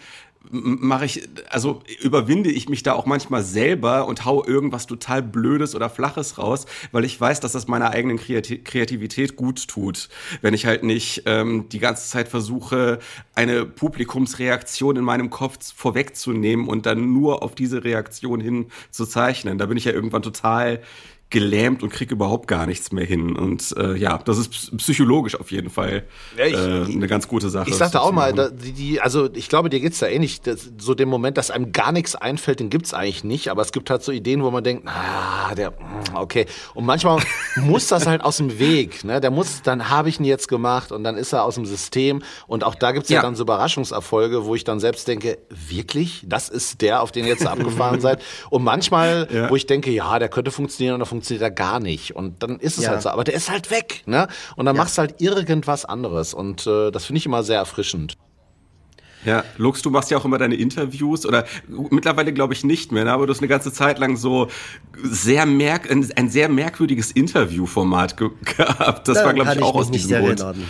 mache ich, also überwinde ich mich da auch manchmal selber und hau irgendwas total Blödes oder Flaches raus, weil ich weiß, dass das meiner eigenen Kreati Kreativität gut tut. Wenn ich halt nicht ähm, die ganze Zeit versuche, eine Publikumsreaktion in meinem Kopf vorwegzunehmen und dann nur auf diese Reaktion hin zu zeichnen. Da bin ich ja irgendwann total gelähmt und krieg überhaupt gar nichts mehr hin. Und äh, ja, das ist ps- psychologisch auf jeden Fall äh, eine ganz gute Sache. Ich sagte auch mal, da, die, also ich glaube, dir geht's da ähnlich. Das, so den Moment, dass einem gar nichts einfällt, den gibt's eigentlich nicht. Aber es gibt halt so Ideen, wo man denkt, ah, der, mm, okay. Und manchmal muss das halt aus dem Weg. Ne? Der muss, dann habe ich ihn jetzt gemacht und dann ist er aus dem System. Und auch da gibt's ja. Ja. dann so Überraschungserfolge, wo ich dann selbst denke, wirklich, das ist der, auf den ihr jetzt abgefahren seid. Und manchmal, Ja. wo ich denke, ja, der könnte funktionieren und dann funktioniert er gar nicht. Und dann ist es Ja. halt so. Aber der ist halt weg. Ne? Und dann Ja. machst du halt irgendwas anderes. Und äh, das finde ich immer sehr erfrischend. Ja, Lux, du machst ja auch immer deine Interviews oder mittlerweile glaube ich nicht mehr, ne? aber du hast eine ganze Zeit lang so sehr merk ein, ein sehr merkwürdiges Interviewformat ge gehabt. Das war Daran glaube ich auch aus diesem Grund. erinnern.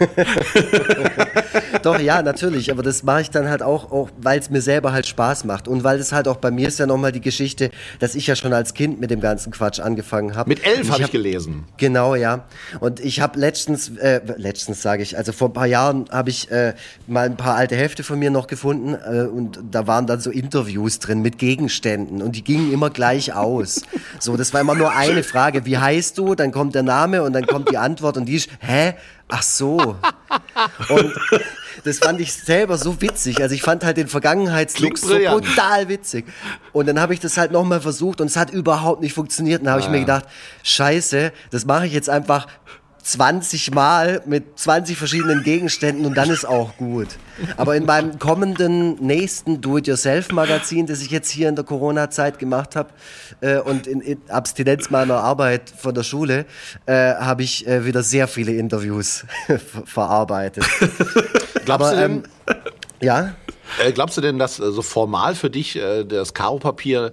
Doch, ja, natürlich, aber das mache ich dann halt auch, auch weil es mir selber halt Spaß macht und weil es halt auch bei mir ist ja nochmal die Geschichte, dass ich ja schon als Kind mit dem ganzen Quatsch angefangen habe. Mit elf habe ich hab- gelesen. Genau, ja. Und ich habe letztens, äh, letztens sage ich, also vor ein paar Jahren habe ich äh, mal ein paar alte Hefte von mir noch gefunden äh, und da waren dann so Interviews drin mit Gegenständen und die gingen immer gleich aus. So, das war immer nur eine Frage. Wie heißt du? Dann kommt der Name und dann kommt die Antwort und die ist, hä? Ach so. Und das fand ich selber so witzig. Also ich fand halt den Vergangenheitslux Klingt so brutal witzig. Und dann habe ich das halt nochmal versucht und es hat überhaupt nicht funktioniert. Und dann habe ich mir gedacht, scheiße, das mache ich jetzt einfach 20 Mal mit 20 verschiedenen Gegenständen und dann ist auch gut. Aber in meinem kommenden nächsten Do-it-yourself-Magazin, das ich jetzt hier in der Corona-Zeit gemacht habe äh, und in, in Abstinenz meiner Arbeit von der Schule, äh, habe ich äh, wieder sehr viele Interviews ver verarbeitet. Glaubst Aber, du denn, ähm, ja? äh, glaubst du denn, dass äh, so formal für dich äh, das Karo-Papier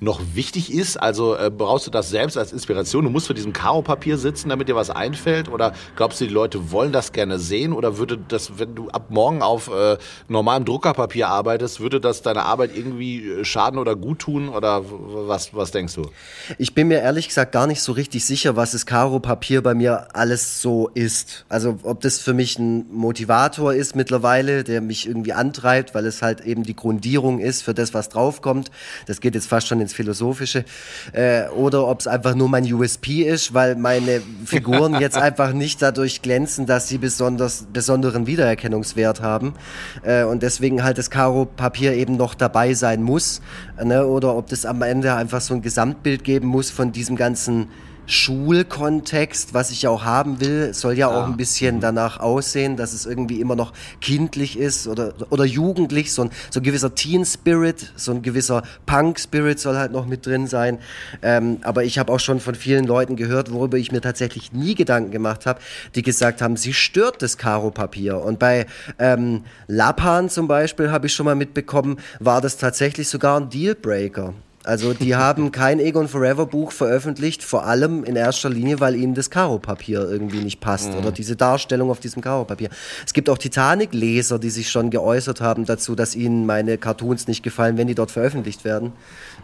noch wichtig ist? Also äh, brauchst du das selbst als Inspiration? Du musst vor diesem Karo-Papier sitzen, damit dir was einfällt? Oder glaubst du, die Leute wollen das gerne sehen? Oder würde das, wenn du ab morgen auf äh, normalem Druckerpapier arbeitest, würde das deiner Arbeit irgendwie äh, schaden oder gut tun? Oder was, was denkst du? Ich bin mir ehrlich gesagt gar nicht so richtig sicher, was das Karo-Papier bei mir alles so ist. Also ob das für mich ein Motivator ist mittlerweile, der mich irgendwie antreibt, weil es halt eben die Grundierung ist für das, was draufkommt. Das geht jetzt fast schon ins Philosophische. Äh, oder ob es einfach nur mein USP ist, weil meine Figuren jetzt einfach nicht dadurch glänzen, dass sie besonders, besonderen Wiedererkennungswert haben. Äh, und deswegen halt das Karo-Papier eben noch dabei sein muss. Ne? Oder ob das am Ende einfach so ein Gesamtbild geben muss von diesem ganzen Schulkontext, was ich ja auch haben will, soll ja auch ein bisschen danach aussehen, dass es irgendwie immer noch kindlich ist oder, oder jugendlich, so ein, so ein gewisser Teen-Spirit, so ein gewisser Punk-Spirit soll halt noch mit drin sein. Ähm, aber ich habe auch schon von vielen Leuten gehört, worüber ich mir tatsächlich nie Gedanken gemacht habe, die gesagt haben, sie stört das Karo-Papier. Und bei ähm, Lapan zum Beispiel habe ich schon mal mitbekommen, war das tatsächlich sogar ein Dealbreaker. Also die haben kein Egon Forever Buch veröffentlicht, vor allem in erster Linie, weil ihnen das Karo-Papier irgendwie nicht passt oder diese Darstellung auf diesem Karo-Papier. Es gibt auch Titanic-Leser, die sich schon geäußert haben dazu, dass ihnen meine Cartoons nicht gefallen, wenn die dort veröffentlicht werden,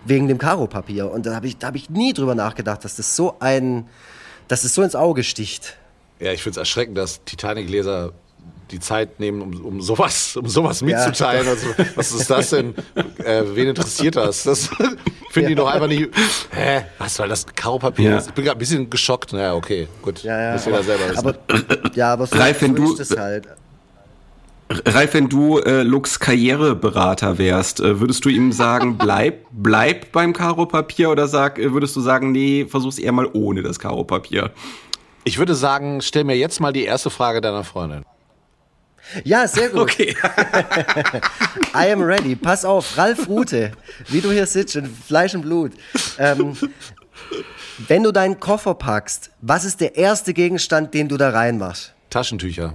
wegen dem Karo-Papier. Und da habe ich, da hab ich nie drüber nachgedacht, dass das so ein, dass es so ins Auge sticht. Ja, ich finde es erschreckend, dass Titanic-Leser die Zeit nehmen, um, um sowas, um sowas mitzuteilen. Also, was ist das denn? Äh, wen interessiert das? Das finde ich doch einfach nicht. Hä? Was soll das Kaupapier? Ja. Ich bin gerade ein bisschen geschockt. Naja, okay, gut. Ja, ja. Muss jeder selber wissen. Aber, ja, aber so, Ralf, wenn so du- ist es halt. Ralf, wenn du äh, Lux Karriereberater wärst, äh, würdest du ihm sagen, bleib, bleib beim Karo-Papier oder sag, äh, würdest du sagen, nee, versuch's eher mal ohne das Karo-Papier? Ich würde sagen, stell mir jetzt mal die erste Frage deiner Freundin. Ja, sehr gut. Okay. I am ready. Pass auf, Ralf Rute, wie du hier sitzt, in Fleisch und Blut. Ähm, wenn du deinen Koffer packst, was ist der erste Gegenstand, den du da reinmachst? Taschentücher.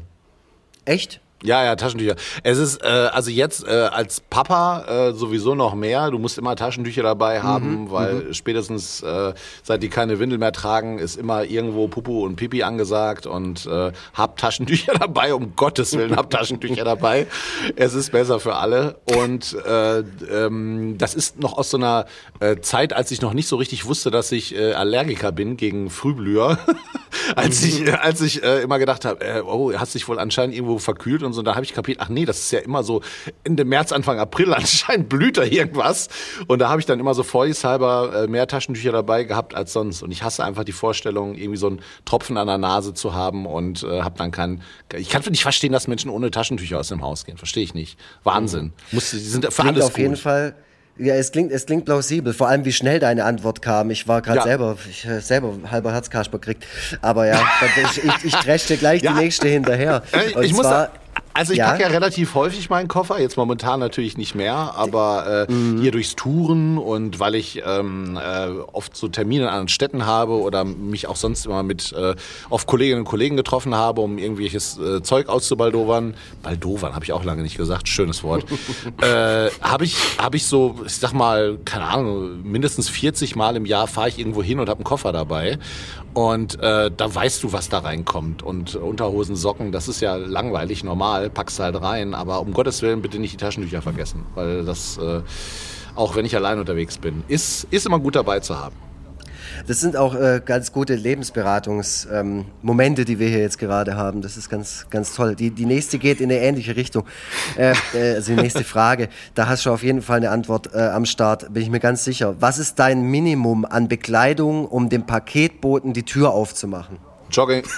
Echt? Ja, ja, Taschentücher. Es ist äh, also jetzt äh, als Papa äh, sowieso noch mehr. Du musst immer Taschentücher dabei haben, mhm, weil mhm. spätestens äh, seit die keine Windel mehr tragen, ist immer irgendwo Pupu und Pipi angesagt und äh, hab Taschentücher dabei. Um Gottes Willen, hab Taschentücher dabei. Es ist besser für alle und äh, ähm, das ist noch aus so einer äh, Zeit, als ich noch nicht so richtig wusste, dass ich äh, Allergiker bin gegen Frühblüher. als ich als ich äh, immer gedacht habe, äh, oh, hast dich wohl anscheinend irgendwo verkühlt und so. Und da habe ich kapiert, ach nee, das ist ja immer so Ende März, Anfang April anscheinend blüht da irgendwas. Und da habe ich dann immer so vorsichtshalber äh, mehr Taschentücher dabei gehabt als sonst. Und ich hasse einfach die Vorstellung, irgendwie so einen Tropfen an der Nase zu haben und äh, habe dann keinen. Ich kann nicht verstehen, dass Menschen ohne Taschentücher aus dem Haus gehen. Verstehe ich nicht. Wahnsinn. Mhm. Muss, die sind für Klingt alles auf gut. jeden Fall ja, es klingt, es klingt plausibel. Vor allem, wie schnell deine Antwort kam. Ich war gerade Ja. selber, ich äh, selber halber Herzkasper gekriegt. Aber ja, ich, ich, ich gleich Ja. die nächste hinterher. Und ich muss zwar, sagen, also ich Ja? packe ja relativ häufig meinen Koffer, jetzt momentan natürlich nicht mehr, aber äh, Mhm. hier durchs Touren und weil ich ähm, äh, oft so Termine in anderen Städten habe oder mich auch sonst immer mit äh, oft Kolleginnen und Kollegen getroffen habe, um irgendwelches äh, Zeug auszubaldowern. Baldowern habe ich auch lange nicht gesagt, schönes Wort. äh, habe ich, hab ich so, ich sag mal, keine Ahnung, mindestens 40 Mal im Jahr fahre ich irgendwo hin und habe einen Koffer dabei. Und äh, da weißt du, was da reinkommt. Und Unterhosen, Socken, das ist ja langweilig, normal, packst halt rein. Aber um Gottes Willen bitte nicht die Taschentücher vergessen. Weil das, äh, auch wenn ich allein unterwegs bin, ist, ist immer gut dabei zu haben. Das sind auch äh, ganz gute Lebensberatungsmomente, ähm, Momente, die wir hier jetzt gerade haben. Das ist ganz, ganz toll. Die, die nächste geht in eine ähnliche Richtung. Äh, äh, also die nächste Frage, da hast du auf jeden Fall eine Antwort äh, am Start, bin ich mir ganz sicher. Was ist dein Minimum an Bekleidung, um dem Paketboten die Tür aufzumachen? Jogging.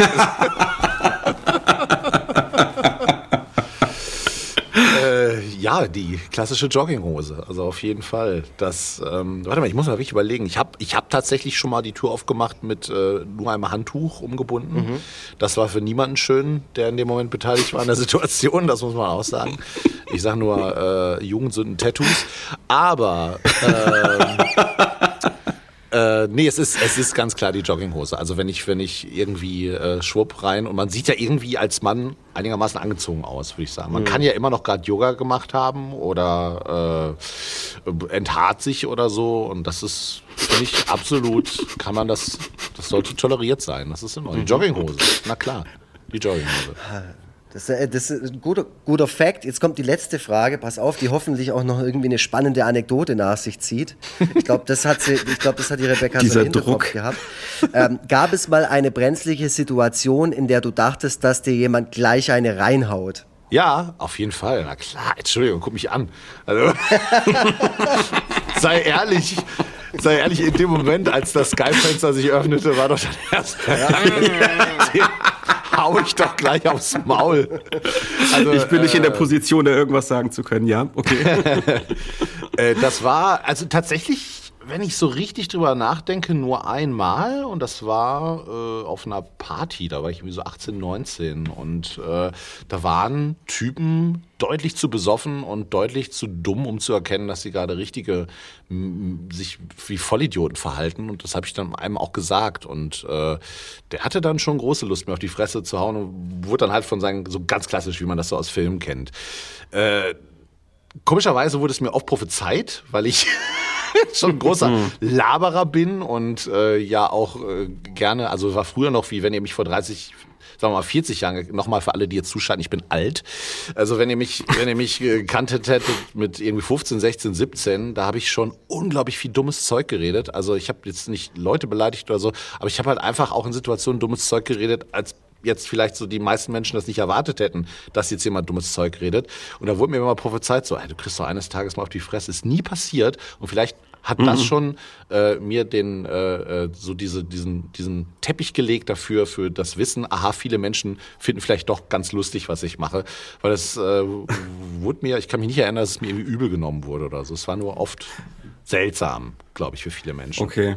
äh, ja, die klassische Jogginghose. Also auf jeden Fall. Das, ähm, warte mal, ich muss mal wirklich überlegen. Ich habe ich hab tatsächlich schon mal die Tür aufgemacht mit äh, nur einem Handtuch umgebunden. Das war für niemanden schön, der in dem Moment beteiligt war an der Situation. Das muss man auch sagen. Ich sage nur äh, Jugendsünden, Tattoos. Aber ähm, äh, nee, es ist, es ist ganz klar die Jogginghose. Also wenn ich, wenn ich irgendwie äh, schwupp rein und man sieht ja irgendwie als Mann einigermaßen angezogen aus, würde ich sagen. Man kann ja immer noch gerade Yoga gemacht haben oder äh, enthaart sich oder so und das ist, finde ich, absolut, kann man das, das sollte toleriert sein. Das ist Ordnung. Die Jogginghose, na klar, die Jogginghose. Das, äh, das ist ein guter, guter Fact. Jetzt kommt die letzte Frage. Pass auf, die hoffentlich auch noch irgendwie eine spannende Anekdote nach sich zieht. Ich glaube, das hat sie, ich glaube, das hat die Rebecca so Dieser im Druck. gehabt. Ähm, gab es mal eine brenzliche Situation, in der du dachtest, dass dir jemand gleich eine reinhaut? Ja, auf jeden Fall. Na klar, Entschuldigung, guck mich an. Also, sei ehrlich, sei ehrlich, in dem Moment, als das Skype-Fenster sich öffnete, war doch der erste. Den hau ich doch gleich aufs Maul. Also, Ich bin nicht in der Position, da irgendwas sagen zu können, ja? Okay. Äh, das war, also tatsächlich, wenn ich so richtig drüber nachdenke, nur einmal. Und das war äh, auf einer Party, da war ich irgendwie so 18, 19 und äh, da waren Typen deutlich zu besoffen und deutlich zu dumm, um zu erkennen, dass sie gerade richtige sich wie Vollidioten verhalten. Und das habe ich dann einem auch gesagt. Und äh, der hatte dann schon große Lust, mir auf die Fresse zu hauen und wurde dann halt von seinen, so ganz klassisch, wie man das so aus Filmen kennt. Äh, Komischerweise wurde es mir oft prophezeit, weil ich schon ein großer Laberer bin und äh, ja auch äh, gerne, also war früher noch wie wenn ihr mich vor 30 sagen wir mal 40 Jahren, nochmal für alle, die jetzt zuschalten, ich bin alt. Also wenn ihr mich, wenn ihr mich äh, kanntet hättet mit irgendwie 15, 16, 17, da habe ich schon unglaublich viel dummes Zeug geredet. Also ich habe jetzt nicht Leute beleidigt oder so, aber ich habe halt einfach auch in Situationen dummes Zeug geredet, als jetzt vielleicht so die meisten Menschen das nicht erwartet hätten, dass jetzt jemand dummes Zeug redet. Und da wurde mir immer prophezeit, so, ey, du kriegst doch eines Tages mal auf die Fresse. Ist nie passiert. Und vielleicht hat das schon äh, mir den äh, äh, so diese diesen diesen Teppich gelegt dafür für das Wissen. Aha, viele Menschen finden vielleicht doch ganz lustig, was ich mache, weil das äh, wurde mir, ich kann mich nicht erinnern, dass es mir irgendwie übel genommen wurde oder so. Es war nur oft seltsam, glaube ich, für viele Menschen. Okay.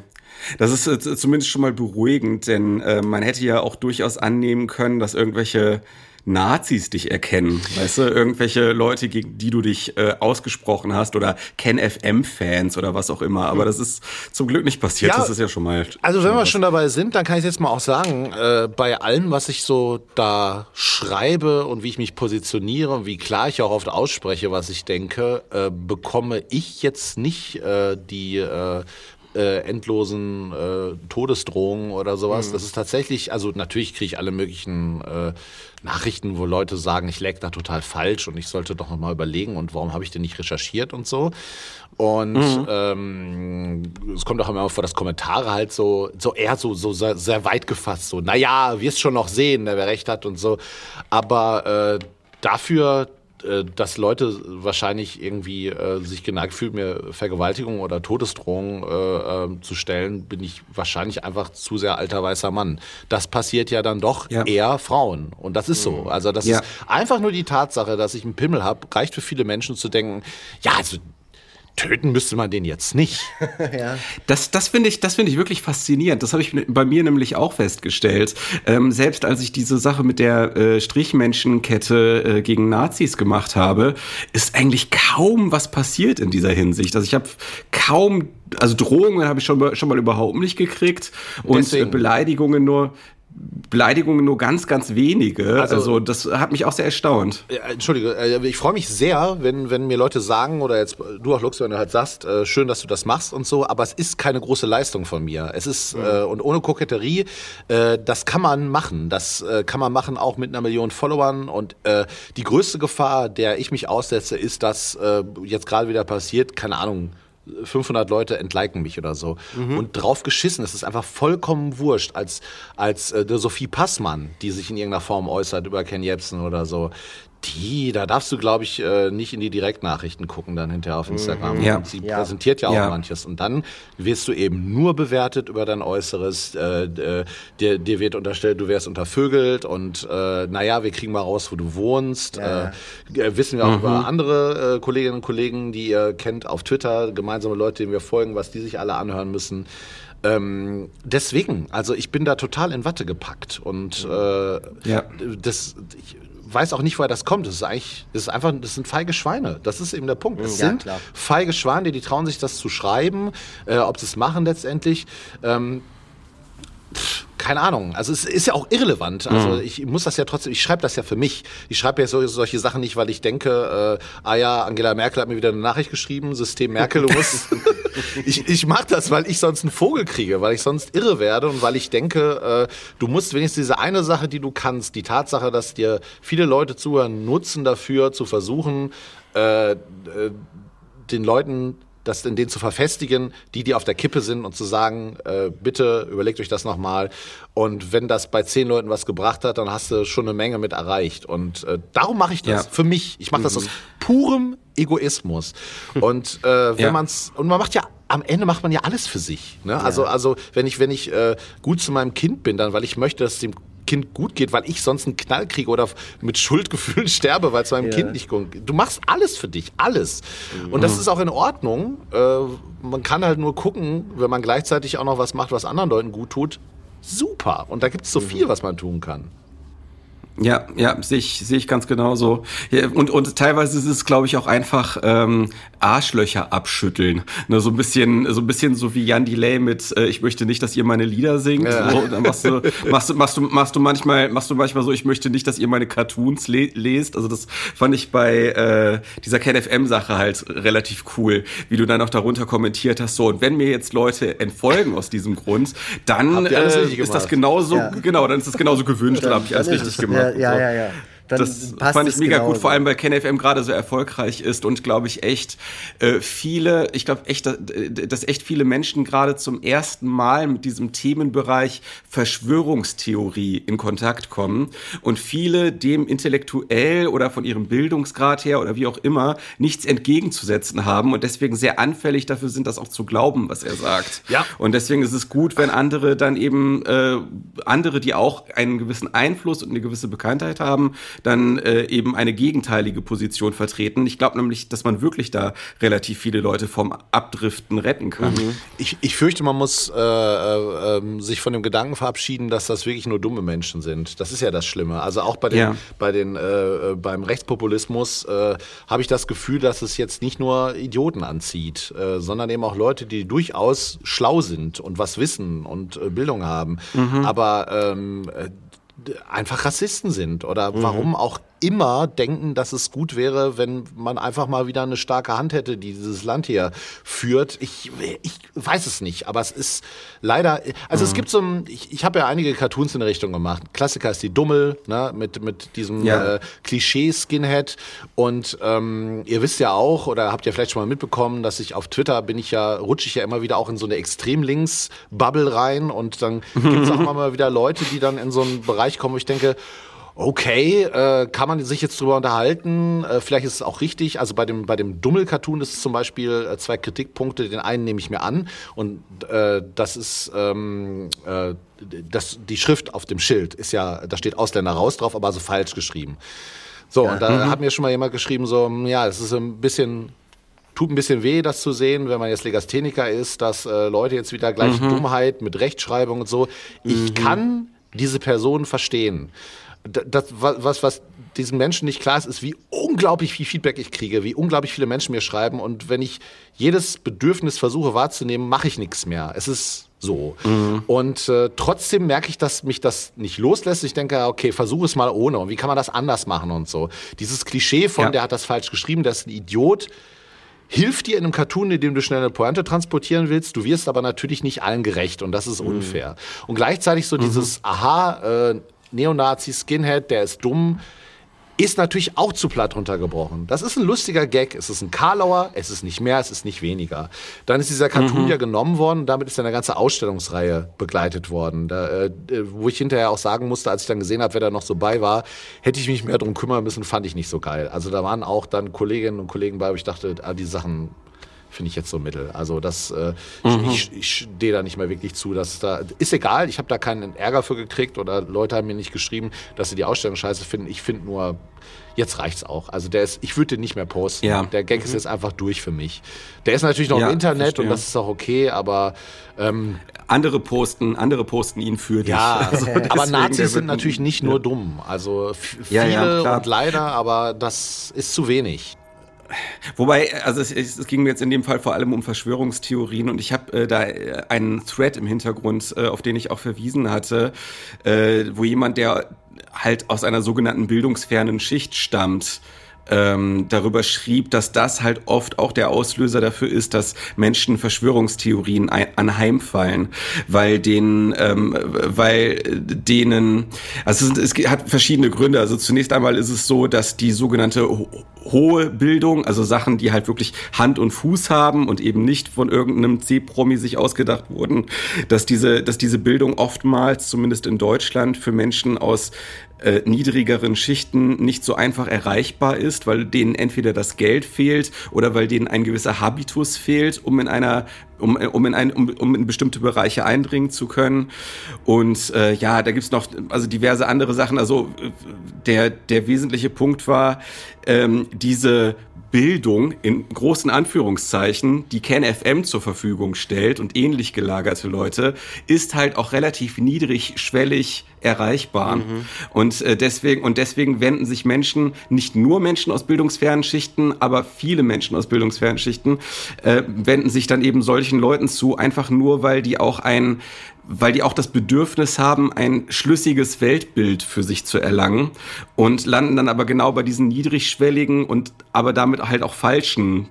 Das ist äh, zumindest schon mal beruhigend, denn äh, man hätte ja auch durchaus annehmen können, dass irgendwelche Nazis dich erkennen, weißt du, irgendwelche Leute, gegen die du dich äh, ausgesprochen hast oder Ken FM-Fans oder was auch immer. Aber das ist zum Glück nicht passiert. Ja, das ist ja schon mal. Also wenn wir schon dabei sind, dann kann ich jetzt mal auch sagen, äh, bei allem, was ich so da schreibe und wie ich mich positioniere und wie klar ich auch oft ausspreche, was ich denke, äh, bekomme ich jetzt nicht äh, die äh, äh, endlosen äh, Todesdrohungen oder sowas. Mhm. Das ist tatsächlich, also natürlich kriege ich alle möglichen äh, Nachrichten, wo Leute sagen, ich läge da total falsch und ich sollte doch nochmal überlegen und warum habe ich denn nicht recherchiert und so. Und mhm. ähm, es kommt auch immer vor, dass Kommentare halt so, so eher so, so sehr, sehr weit gefasst, so, naja, wirst schon noch sehen, wer recht hat und so. Aber äh, dafür dass Leute wahrscheinlich irgendwie äh, sich geneigt fühlen, mir Vergewaltigung oder Todesdrohung äh, äh, zu stellen, bin ich wahrscheinlich einfach zu sehr alter weißer Mann. Das passiert ja dann doch ja. eher Frauen. Und das ist so. Mhm. Also das ja. ist einfach nur die Tatsache, dass ich einen Pimmel habe, reicht für viele Menschen zu denken, ja, also töten müsste man den jetzt nicht. ja. Das, das finde ich, das finde ich wirklich faszinierend. Das habe ich bei mir nämlich auch festgestellt. Ähm, selbst als ich diese Sache mit der äh, Strichmenschenkette äh, gegen Nazis gemacht habe, ist eigentlich kaum was passiert in dieser Hinsicht. Also ich habe kaum also Drohungen habe ich schon, schon mal überhaupt nicht gekriegt und Deswegen. Beleidigungen nur Beleidigungen nur ganz, ganz wenige. Also, also, das hat mich auch sehr erstaunt. Entschuldige, äh, ich freue mich sehr, wenn, wenn mir Leute sagen, oder jetzt du auch Lux, wenn du halt sagst, äh, schön, dass du das machst und so, aber es ist keine große Leistung von mir. Es ist, mhm. äh, und ohne Koketterie, äh, das kann man machen. Das äh, kann man machen auch mit einer Million Followern. Und äh, die größte Gefahr, der ich mich aussetze, ist, dass jetzt gerade wieder passiert, keine Ahnung, 500 Leute entliken mich oder so. Mhm. Und drauf geschissen, es ist einfach vollkommen wurscht, als, als äh, der Sophie Passmann, die sich in irgendeiner Form äußert über Ken Jebsen oder so, die, da darfst du, glaube ich, äh, nicht in die Direktnachrichten gucken dann hinterher auf Instagram. Mhm. Ja. sie ja. präsentiert ja auch ja. manches. Und dann wirst du eben nur bewertet über dein Äußeres. Äh, äh, dir, dir wird unterstellt, du wärst untervögelt und äh, naja, wir kriegen mal raus, wo du wohnst. Ja. Äh, wissen wir auch mhm. über andere äh, Kolleginnen und Kollegen, die ihr kennt auf Twitter, gemeinsame Leute, denen wir folgen, was die sich alle anhören müssen. Ähm, deswegen, also ich bin da total in Watte gepackt und äh, ja. das, ich, weiß auch nicht, woher das kommt. Das ist eigentlich, das ist einfach, das sind feige Schweine. Das ist eben der Punkt. Es ja, sind klar. feige Schweine, die trauen sich das zu schreiben, äh, ob sie es machen letztendlich. Ähm, pff, keine Ahnung. Also es ist ja auch irrelevant. Also mhm. ich muss das ja trotzdem, ich schreibe das ja für mich. Ich schreibe ja so, solche Sachen nicht, weil ich denke, äh, ah ja, Angela Merkel hat mir wieder eine Nachricht geschrieben, System Merkel, du musst. ich ich mache das, weil ich sonst einen Vogel kriege, weil ich sonst irre werde und weil ich denke, äh, du musst wenigstens diese eine Sache, die du kannst, die Tatsache, dass dir viele Leute zuhören, nutzen dafür, zu versuchen, äh, äh, den Leuten das in denen zu verfestigen, die, die auf der Kippe sind und zu sagen, äh, bitte überlegt euch das nochmal. Und wenn das bei zehn Leuten was gebracht hat, dann hast du schon eine Menge mit erreicht. Und äh, darum mache ich das ja. für mich. Ich mache das mhm. aus purem Egoismus. Und äh, wenn ja. man's und man macht ja am Ende macht man ja alles für sich. Ne? Ja. Also also wenn ich wenn ich äh, gut zu meinem Kind bin, dann weil ich möchte, dass es dem Kind gut geht, weil ich sonst einen Knall kriege oder mit Schuldgefühlen sterbe, weil es meinem ja. Kind nicht gut geht. Du machst alles für dich, alles. Mhm. Und das ist auch in Ordnung. Äh, man kann halt nur gucken, wenn man gleichzeitig auch noch was macht, was anderen Leuten gut tut. Super. Und da gibt es so mhm. viel, was man tun kann. Ja, ja, sehe ich, sehe ich ganz genauso. Ja, und, und teilweise ist es, glaube ich, auch einfach ähm, Arschlöcher abschütteln. Ne, so ein bisschen, so ein bisschen so wie Jan Delay mit äh, Ich möchte nicht, dass ihr meine Lieder singt. Ja. So, dann machst du, machst du, machst du, machst du manchmal, machst du manchmal so, ich möchte nicht, dass ihr meine Cartoons le lest. Also das fand ich bei äh, dieser KenFM-Sache halt relativ cool, wie du dann auch darunter kommentiert hast. So, und wenn mir jetzt Leute entfolgen aus diesem Grund, dann äh, ist das genauso, ja. genau, dann ist das genauso gewünscht, ja, habe ich alles richtig gemacht ja, ja, ja, ja. Dann das passt fand ich mega genauso. gut, vor allem weil KenFM gerade so erfolgreich ist und glaube ich echt äh, viele, ich glaube echt, dass, dass echt viele Menschen gerade zum ersten Mal mit diesem Themenbereich Verschwörungstheorie in Kontakt kommen und viele dem intellektuell oder von ihrem Bildungsgrad her oder wie auch immer nichts entgegenzusetzen haben und deswegen sehr anfällig dafür sind, das auch zu glauben, was er sagt. Ja. Und deswegen ist es gut, wenn andere dann eben äh, andere, die auch einen gewissen Einfluss und eine gewisse Bekanntheit haben, dann äh, eben eine gegenteilige Position vertreten. Ich glaube nämlich, dass man wirklich da relativ viele Leute vom Abdriften retten kann. Ich, ich fürchte, man muss äh, äh, ähm, sich von dem Gedanken verabschieden, dass das wirklich nur dumme Menschen sind. Das ist ja das Schlimme. Also auch bei den, Ja. bei den, äh, äh, beim Rechtspopulismus äh, habe ich das Gefühl, dass es jetzt nicht nur Idioten anzieht, äh, sondern eben auch Leute, die durchaus schlau sind und was wissen und äh, Bildung haben, aber ähm, äh, einfach Rassisten sind oder warum auch immer denken, dass es gut wäre, wenn man einfach mal wieder eine starke Hand hätte, die dieses Land hier führt. Ich, ich weiß es nicht, aber es ist leider, also es gibt so ein, ich, ich habe ja einige Cartoons in der Richtung gemacht. Klassiker ist die Dummel, ne, mit, mit diesem Ja. äh, Klischee-Skinhead und ähm, ihr wisst ja auch, oder habt ihr vielleicht schon mal mitbekommen, dass ich auf Twitter bin ich ja, rutsche ich ja immer wieder auch in so eine Extremlinks-Bubble rein und dann gibt es auch mal wieder Leute, die dann in so einen Bereich kommen, wo ich denke, Okay, äh, kann man sich jetzt drüber unterhalten? Äh, vielleicht ist es auch richtig. Also bei dem bei dem Dummel-Cartoon ist es zum Beispiel äh, zwei Kritikpunkte. Den einen nehme ich mir an und äh, das ist ähm, äh, das die Schrift auf dem Schild ist ja da steht Ausländer raus drauf, aber so falsch geschrieben. So und da hat mir schon mal jemand geschrieben so hm, ja, es ist ein bisschen tut ein bisschen weh, das zu sehen, wenn man jetzt Legastheniker ist, dass äh, Leute jetzt wieder gleich Dummheit mit Rechtschreibung und so. Ich kann diese Person verstehen. Das, wa- was, was diesen Menschen nicht klar ist, ist, wie unglaublich viel Feedback ich kriege, wie unglaublich viele Menschen mir schreiben. Und wenn ich jedes Bedürfnis versuche wahrzunehmen, mache ich nichts mehr. Es ist so. Und äh, trotzdem merke ich, dass mich das nicht loslässt. Ich denke, okay, versuche es mal ohne. Und wie kann man das anders machen und so. Dieses Klischee von, Ja. der hat das falsch geschrieben, der ist ein Idiot, hilft dir in einem Cartoon, in dem du schnell eine Pointe transportieren willst. Du wirst aber natürlich nicht allen gerecht und das ist unfair. Und gleichzeitig so dieses, aha, äh, Neonazi, Skinhead, der ist dumm, ist natürlich auch zu platt runtergebrochen. Das ist ein lustiger Gag. Es ist ein Karlauer, es ist nicht mehr, es ist nicht weniger. Dann ist dieser Cartoon ja genommen worden und damit ist eine ganze Ausstellungsreihe begleitet worden. Da, äh, wo ich hinterher auch sagen musste, als ich dann gesehen habe, wer da noch so bei war, hätte ich mich mehr drum kümmern müssen, fand ich nicht so geil. Also da waren auch dann Kolleginnen und Kollegen bei, wo ich dachte, ah, die Sachen finde ich jetzt so mittel. Also das, äh, ich, ich stehe da nicht mehr wirklich zu. Dass da ist egal. Ich habe da keinen Ärger für gekriegt oder Leute haben mir nicht geschrieben, dass sie die Ausstellung scheiße finden. Ich finde nur, jetzt reicht's auch. Also der ist, ich würde den nicht mehr posten. Ja. Der Gag ist jetzt einfach durch für mich. Der ist natürlich noch Ja, im Internet verstehe. und das ist auch okay, aber ähm, Andere posten, andere posten ihn für dich. ja, Also aber Nazis sind natürlich nicht nur dumm. Also viele und leider, aber das ist zu wenig. Wobei, also es, es, ging mir jetzt in dem Fall vor allem um Verschwörungstheorien und ich habe äh, da äh, einen Thread im Hintergrund, äh, auf den ich auch verwiesen hatte, äh, wo jemand, der halt aus einer sogenannten bildungsfernen Schicht stammt, ähm, darüber schrieb, dass das halt oft auch der Auslöser dafür ist, dass Menschen Verschwörungstheorien anheimfallen, weil den, ähm, weil denen, also es, es hat verschiedene Gründe. Also zunächst einmal ist es so, dass die sogenannte ho hohe Bildung, also Sachen, die halt wirklich Hand und Fuß haben und eben nicht von irgendeinem C-Promi sich ausgedacht wurden, dass diese, dass diese Bildung oftmals, zumindest in Deutschland, für Menschen aus äh, niedrigeren Schichten nicht so einfach erreichbar ist, weil denen entweder das Geld fehlt oder weil denen ein gewisser Habitus fehlt, um in einer um, um, in ein, um, um in bestimmte Bereiche eindringen zu können. Und äh, ja, da gibt's noch also diverse andere Sachen. Also äh, der, der wesentliche Punkt war, ähm, diese Bildung in großen Anführungszeichen, die KenFM zur Verfügung stellt und ähnlich gelagerte Leute, ist halt auch relativ niedrigschwellig erreichbar. Und äh, deswegen und deswegen wenden sich Menschen, nicht nur Menschen aus bildungsfernen Schichten, aber viele Menschen aus bildungsfernen Schichten äh, wenden sich dann eben solchen Leuten zu, einfach nur, weil die auch ein weil die auch das Bedürfnis haben, ein schlüssiges Weltbild für sich zu erlangen und landen dann aber genau bei diesen niedrigschwelligen und aber damit halt auch falschen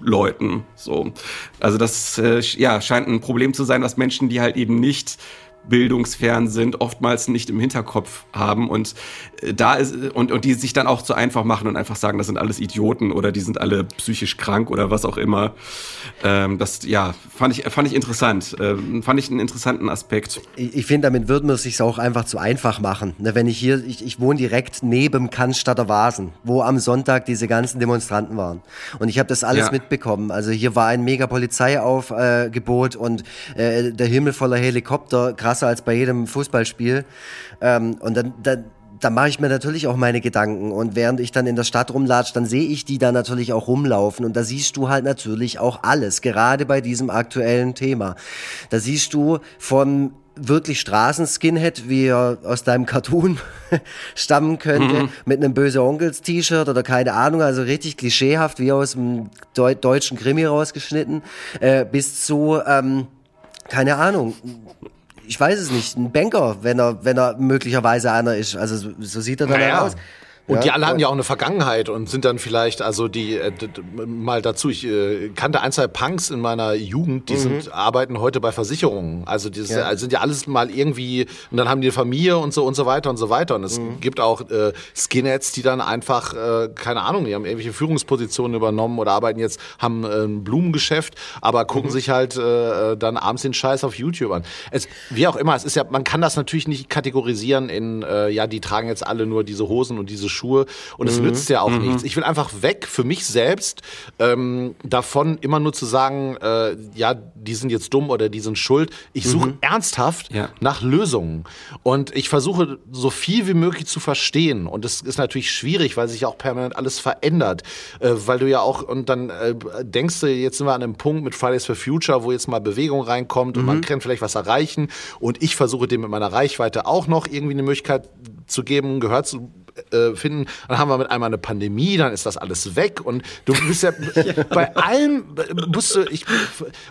Leuten. So, also das äh, ja scheint ein Problem zu sein, was Menschen, die halt eben nicht bildungsfern sind, oftmals nicht im Hinterkopf haben und äh, da ist und, und die sich dann auch zu einfach machen und einfach sagen, das sind alles Idioten oder die sind alle psychisch krank oder was auch immer. Ähm, das ja fand ich fand ich interessant, ähm, fand ich einen interessanten Aspekt. Ich, ich finde, damit würden wir es sich auch einfach zu einfach machen. Ne, wenn ich hier, ich, ich wohne direkt neben Cannstatter Vasen, wo am Sonntag diese ganzen Demonstranten waren und ich habe das alles ja. mitbekommen. Also hier war ein mega Polizeiaufgebot äh, und äh, der Himmel voller Helikopter, krasser als bei jedem Fußballspiel. Ähm, und dann, dann da mache ich mir natürlich auch meine Gedanken. Und während ich dann in der Stadt rumlatsche, dann sehe ich die da natürlich auch rumlaufen. Und da siehst du halt natürlich auch alles, gerade bei diesem aktuellen Thema. Da siehst du von wirklich Straßenskinhead, wie er aus deinem Cartoon stammen könnte, mhm. mit einem böse Onkels T-Shirt oder keine Ahnung, also richtig klischeehaft, wie aus dem Deu deutschen Krimi rausgeschnitten, äh, bis zu, ähm, keine Ahnung, ich weiß es nicht, ein Banker, wenn er, wenn er möglicherweise einer ist. Also so, so sieht er dann naja. aus. Und ja, die alle hatten ja auch eine Vergangenheit und sind dann vielleicht, also die, äh, mal dazu, ich äh, kannte ein, zwei Punks in meiner Jugend, die mhm. sind, arbeiten heute bei Versicherungen. Also die ja. sind ja alles mal irgendwie, und dann haben die eine Familie und so und so weiter und so weiter. Und es mhm. gibt auch äh, Skinheads, die dann einfach, äh, keine Ahnung, die haben irgendwelche Führungspositionen übernommen oder arbeiten jetzt, haben äh, ein Blumengeschäft, aber gucken mhm. sich halt äh, dann abends den Scheiß auf YouTube an. Es, wie auch immer, es ist ja, man kann das natürlich nicht kategorisieren in, äh, ja, die tragen jetzt alle nur diese Hosen und diese Schuhe und es mhm. nützt ja auch mhm. nichts. Ich will einfach weg für mich selbst ähm, davon immer nur zu sagen, äh, ja, die sind jetzt dumm oder die sind schuld. Ich suche mhm. ernsthaft ja. nach Lösungen und ich versuche so viel wie möglich zu verstehen und das ist natürlich schwierig, weil sich auch permanent alles verändert, äh, weil du ja auch und dann äh, denkst du, jetzt sind wir an einem Punkt mit Fridays for Future, wo jetzt mal Bewegung reinkommt und man mhm. kann vielleicht was erreichen und ich versuche dem mit meiner Reichweite auch noch irgendwie eine Möglichkeit zu geben, gehört zu äh, finden. Dann haben wir mit einmal eine Pandemie, dann ist das alles weg und du bist ja, ja. bei allem musst du ich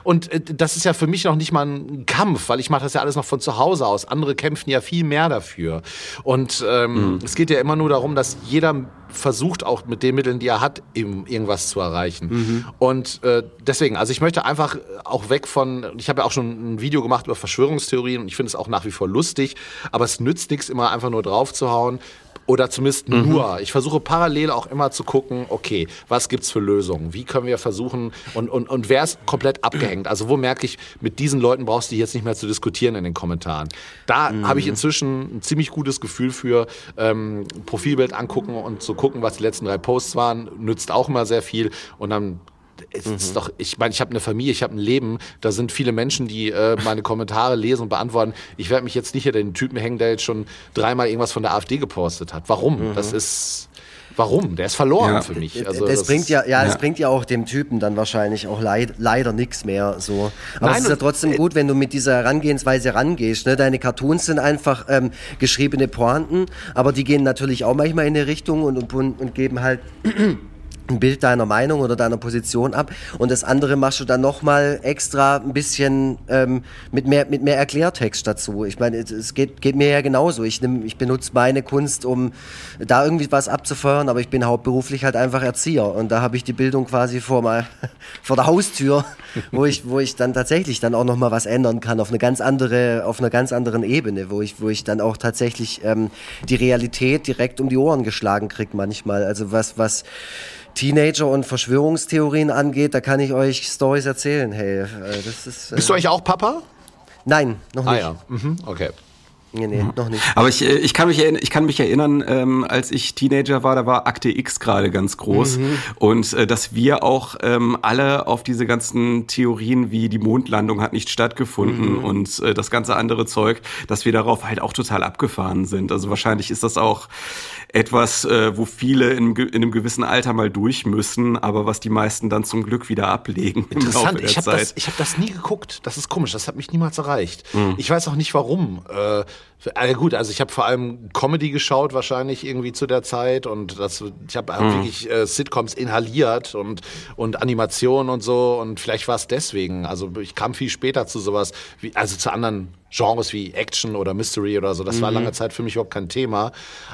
und äh, das ist ja für mich noch nicht mal ein Kampf, weil ich mache das ja alles noch von zu Hause aus. Andere kämpfen ja viel mehr dafür und ähm, mhm. es geht ja immer nur darum, dass jeder versucht auch mit den Mitteln, die er hat, eben irgendwas zu erreichen. Mhm. Und äh, deswegen, also ich möchte einfach auch weg von, ich habe ja auch schon ein Video gemacht über Verschwörungstheorien und ich finde es auch nach wie vor lustig, aber es nützt nichts, immer einfach nur draufzuhauen. Oder zumindest mhm. nur. Ich versuche parallel auch immer zu gucken, okay, was gibt's für Lösungen? Wie können wir versuchen und, und, und wer ist komplett abgehängt? Also wo merke ich, mit diesen Leuten brauchst du jetzt nicht mehr zu diskutieren in den Kommentaren. Da mhm. habe ich inzwischen ein ziemlich gutes Gefühl für ähm, Profilbild angucken und zu gucken, was die letzten drei Posts waren, nützt auch immer sehr viel. Und dann es mhm. ist doch, ich meine, ich habe eine Familie, ich habe ein Leben, da sind viele Menschen, die äh, meine Kommentare lesen und beantworten. Ich werde mich jetzt nicht hinter den Typen hängen, der jetzt schon dreimal irgendwas von der AfD gepostet hat. Warum? Mhm. Das ist. Warum? Der ist verloren ja. für mich. Also das, das, bringt ja, ja, ja, das bringt ja auch dem Typen dann wahrscheinlich auch leid, leider nichts mehr. So. Aber Nein, es ist ja trotzdem äh, gut, wenn du mit dieser Herangehensweise rangehst. Ne? Deine Cartoons sind einfach ähm, geschriebene Pointen, aber die gehen natürlich auch manchmal in eine Richtung und, und, und geben halt ein Bild deiner Meinung oder deiner Position ab und das andere machst du dann nochmal extra ein bisschen ähm, mit, mehr, mit mehr Erklärtext dazu. Ich meine, es geht, geht mir ja genauso. Ich, nehm, ich benutze meine Kunst, um da irgendwie was abzufeuern, aber ich bin hauptberuflich halt einfach Erzieher und da habe ich die Bildung quasi vor, mal, vor der Haustür, wo ich, wo ich dann tatsächlich dann auch nochmal was ändern kann auf eine ganz andere, auf einer ganz anderen Ebene, wo ich, wo ich dann auch tatsächlich ähm, die Realität direkt um die Ohren geschlagen kriege manchmal. Also was, was Teenager und Verschwörungstheorien angeht, da kann ich euch Stories erzählen. Hey, äh, das ist. Äh Bist du eigentlich auch Papa? Nein, noch ah nicht. Ah ja, mhm. okay. Nee, nee, mhm. noch nicht. Aber ich, äh, ich, kann, mich erinnern, ich kann mich erinnern, ähm, als ich Teenager war, da war Akte X gerade ganz groß. Mhm. Und äh, dass wir auch ähm, alle auf diese ganzen Theorien wie die Mondlandung hat nicht stattgefunden mhm. und äh, das ganze andere Zeug, dass wir darauf halt auch total abgefahren sind. Also wahrscheinlich ist das auch etwas, äh, wo viele in, in, einem gewissen Alter mal durch müssen, aber was die meisten dann zum Glück wieder ablegen. Interessant, ich habe das, hab das nie geguckt. Das ist komisch, das hat mich niemals erreicht. Mhm. Ich weiß auch nicht warum. Äh, also gut, also ich habe vor allem Comedy geschaut wahrscheinlich irgendwie zu der Zeit und das, ich habe mhm. wirklich äh, Sitcoms inhaliert und und Animationen und so und vielleicht war es deswegen. Also ich kam viel später zu sowas, wie, also zu anderen Genres wie Action oder Mystery oder so. Das mhm. war lange Zeit für mich überhaupt kein Thema.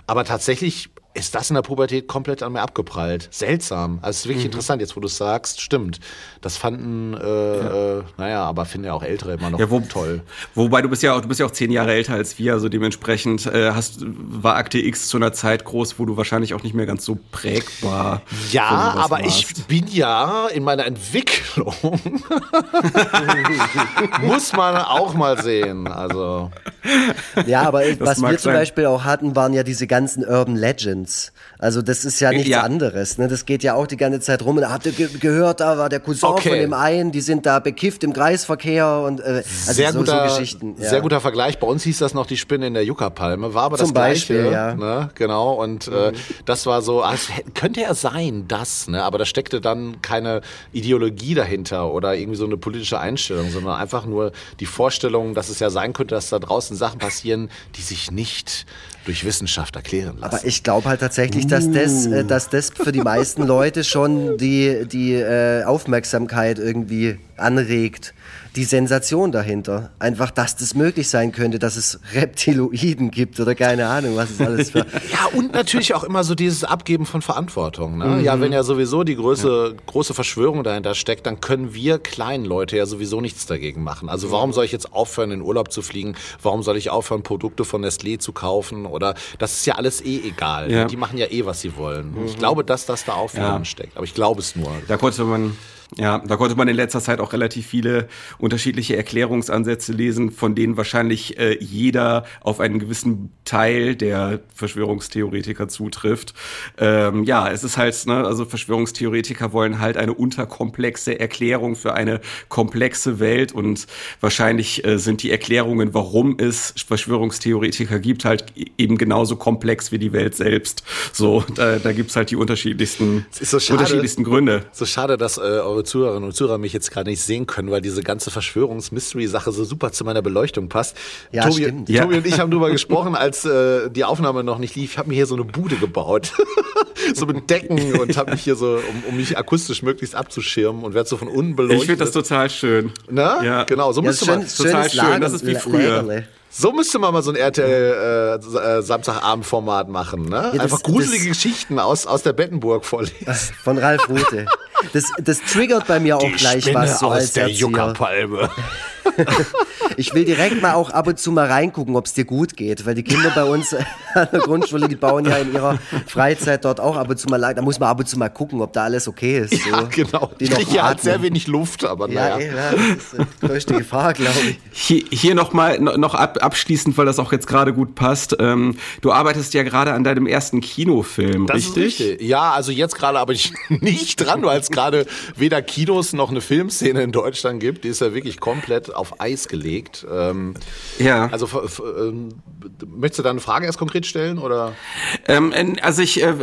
Aber tatsächlich ist das in der Pubertät komplett an mir abgeprallt. Seltsam. Also es ist wirklich mhm. interessant, jetzt wo du es sagst, stimmt. Das fanden, äh, ja. äh, naja, aber finde ja auch Ältere immer noch ja, wo, toll. Wobei du bist ja auch, du bist ja auch zehn Jahre älter als wir, also dementsprechend äh, hast, war Akte X zu einer Zeit groß, wo du wahrscheinlich auch nicht mehr ganz so prägbar. Ja, aber warst. ich bin ja in meiner Entwicklung. Muss man auch mal sehen. Also. Ja, aber was wir zum sein. Beispiel auch hatten, waren ja diese ganzen Urban Legends. Friends Also das ist ja nichts ja. anderes. Ne? Das geht ja auch die ganze Zeit rum. Und habt ihr ge gehört, da war der Cousin okay. von dem einen, die sind da bekifft im Kreisverkehr und äh, also sehr so, guter, so Geschichten. Ja. Sehr guter Vergleich. Bei uns hieß das noch die Spinne in der Juckerpalme. War aber Zum das Beispiel, Gleiche. Ja. Ne? Genau. Und äh, mhm. das war so, also, könnte ja sein, das, ne? aber da steckte dann keine Ideologie dahinter oder irgendwie so eine politische Einstellung, sondern einfach nur die Vorstellung, dass es ja sein könnte, dass da draußen Sachen passieren, die sich nicht durch Wissenschaft erklären lassen. Aber ich glaube halt tatsächlich, dass das, äh, dass das für die meisten Leute schon die, die äh, Aufmerksamkeit irgendwie anregt die Sensation dahinter. Einfach, dass das möglich sein könnte, dass es Reptiloiden gibt oder keine Ahnung, was es alles für. ja, und natürlich auch immer so dieses Abgeben von Verantwortung. Ne? Mhm. Ja, wenn ja sowieso die große, ja. große Verschwörung dahinter steckt, dann können wir kleinen Leute ja sowieso nichts dagegen machen. Also warum soll ich jetzt aufhören, in Urlaub zu fliegen? Warum soll ich aufhören, Produkte von Nestlé zu kaufen? Oder das ist ja alles eh egal. Ja. Die machen ja eh, was sie wollen. Mhm. Ich glaube, dass das da auch für ja. steckt. Aber ich glaube es nur. Da konnte man ja, da konnte man in letzter Zeit auch relativ viele unterschiedliche Erklärungsansätze lesen, von denen wahrscheinlich äh, jeder auf einen gewissen Teil der Verschwörungstheoretiker zutrifft. Ähm, ja, es ist halt, ne, also Verschwörungstheoretiker wollen halt eine unterkomplexe Erklärung für eine komplexe Welt und wahrscheinlich äh, sind die Erklärungen, warum es Verschwörungstheoretiker gibt, halt e-, eben genauso komplex wie die Welt selbst. So, da, da gibt's halt die unterschiedlichsten, so unterschiedlichsten Gründe. So schade, dass äh, eure liebe Zuhörerinnen und Zuhörer mich jetzt gerade nicht sehen können, weil diese ganze Verschwörungs-Mystery-Sache so super zu meiner Beleuchtung passt. Ja, Tobi, stimmt. Tobi ja. und ich haben darüber gesprochen, als äh, die Aufnahme noch nicht lief. Ich habe mir hier so eine Bude gebaut. so mit Decken und habe mich hier so, um, um, mich akustisch möglichst abzuschirmen und werde so von unten beleuchtet. Ich finde das total schön. Na? Ja. Genau, so ja, müsste man. Total schön, das ist wie früher. So müsste man mal so ein RTL äh, äh, Samstagabendformat machen, ne? Ja, Einfach gruselige das, Geschichten aus, aus der Bettenburg vorlesen. Von Ralf Rute. Das, das triggert bei mir auch Die gleich Spinne was so aus als der Juckerpalme. ich will direkt mal auch ab und zu mal reingucken, ob es dir gut geht, weil die Kinder bei uns an der Grundschule, die bauen ja in ihrer Freizeit dort auch ab und zu mal lang. Da muss man ab und zu mal gucken, ob da alles okay ist. So. Ja, genau. Die noch hier hat sehr wenig Luft, aber naja. Ja, ja, das ist die größte Gefahr, glaube ich. Hier, hier noch mal noch ab, abschließend, weil das auch jetzt gerade gut passt. Ähm, du arbeitest ja gerade an deinem ersten Kinofilm, das richtig? Ist richtig? Ja, also jetzt gerade aber ich nicht dran, weil es gerade weder Kinos noch eine Filmszene in Deutschland gibt. Die ist ja wirklich komplett auf Eis gelegt. Ähm, ja. Also ähm, möchtest du da eine Frage erst konkret stellen oder? Ähm, also ich äh,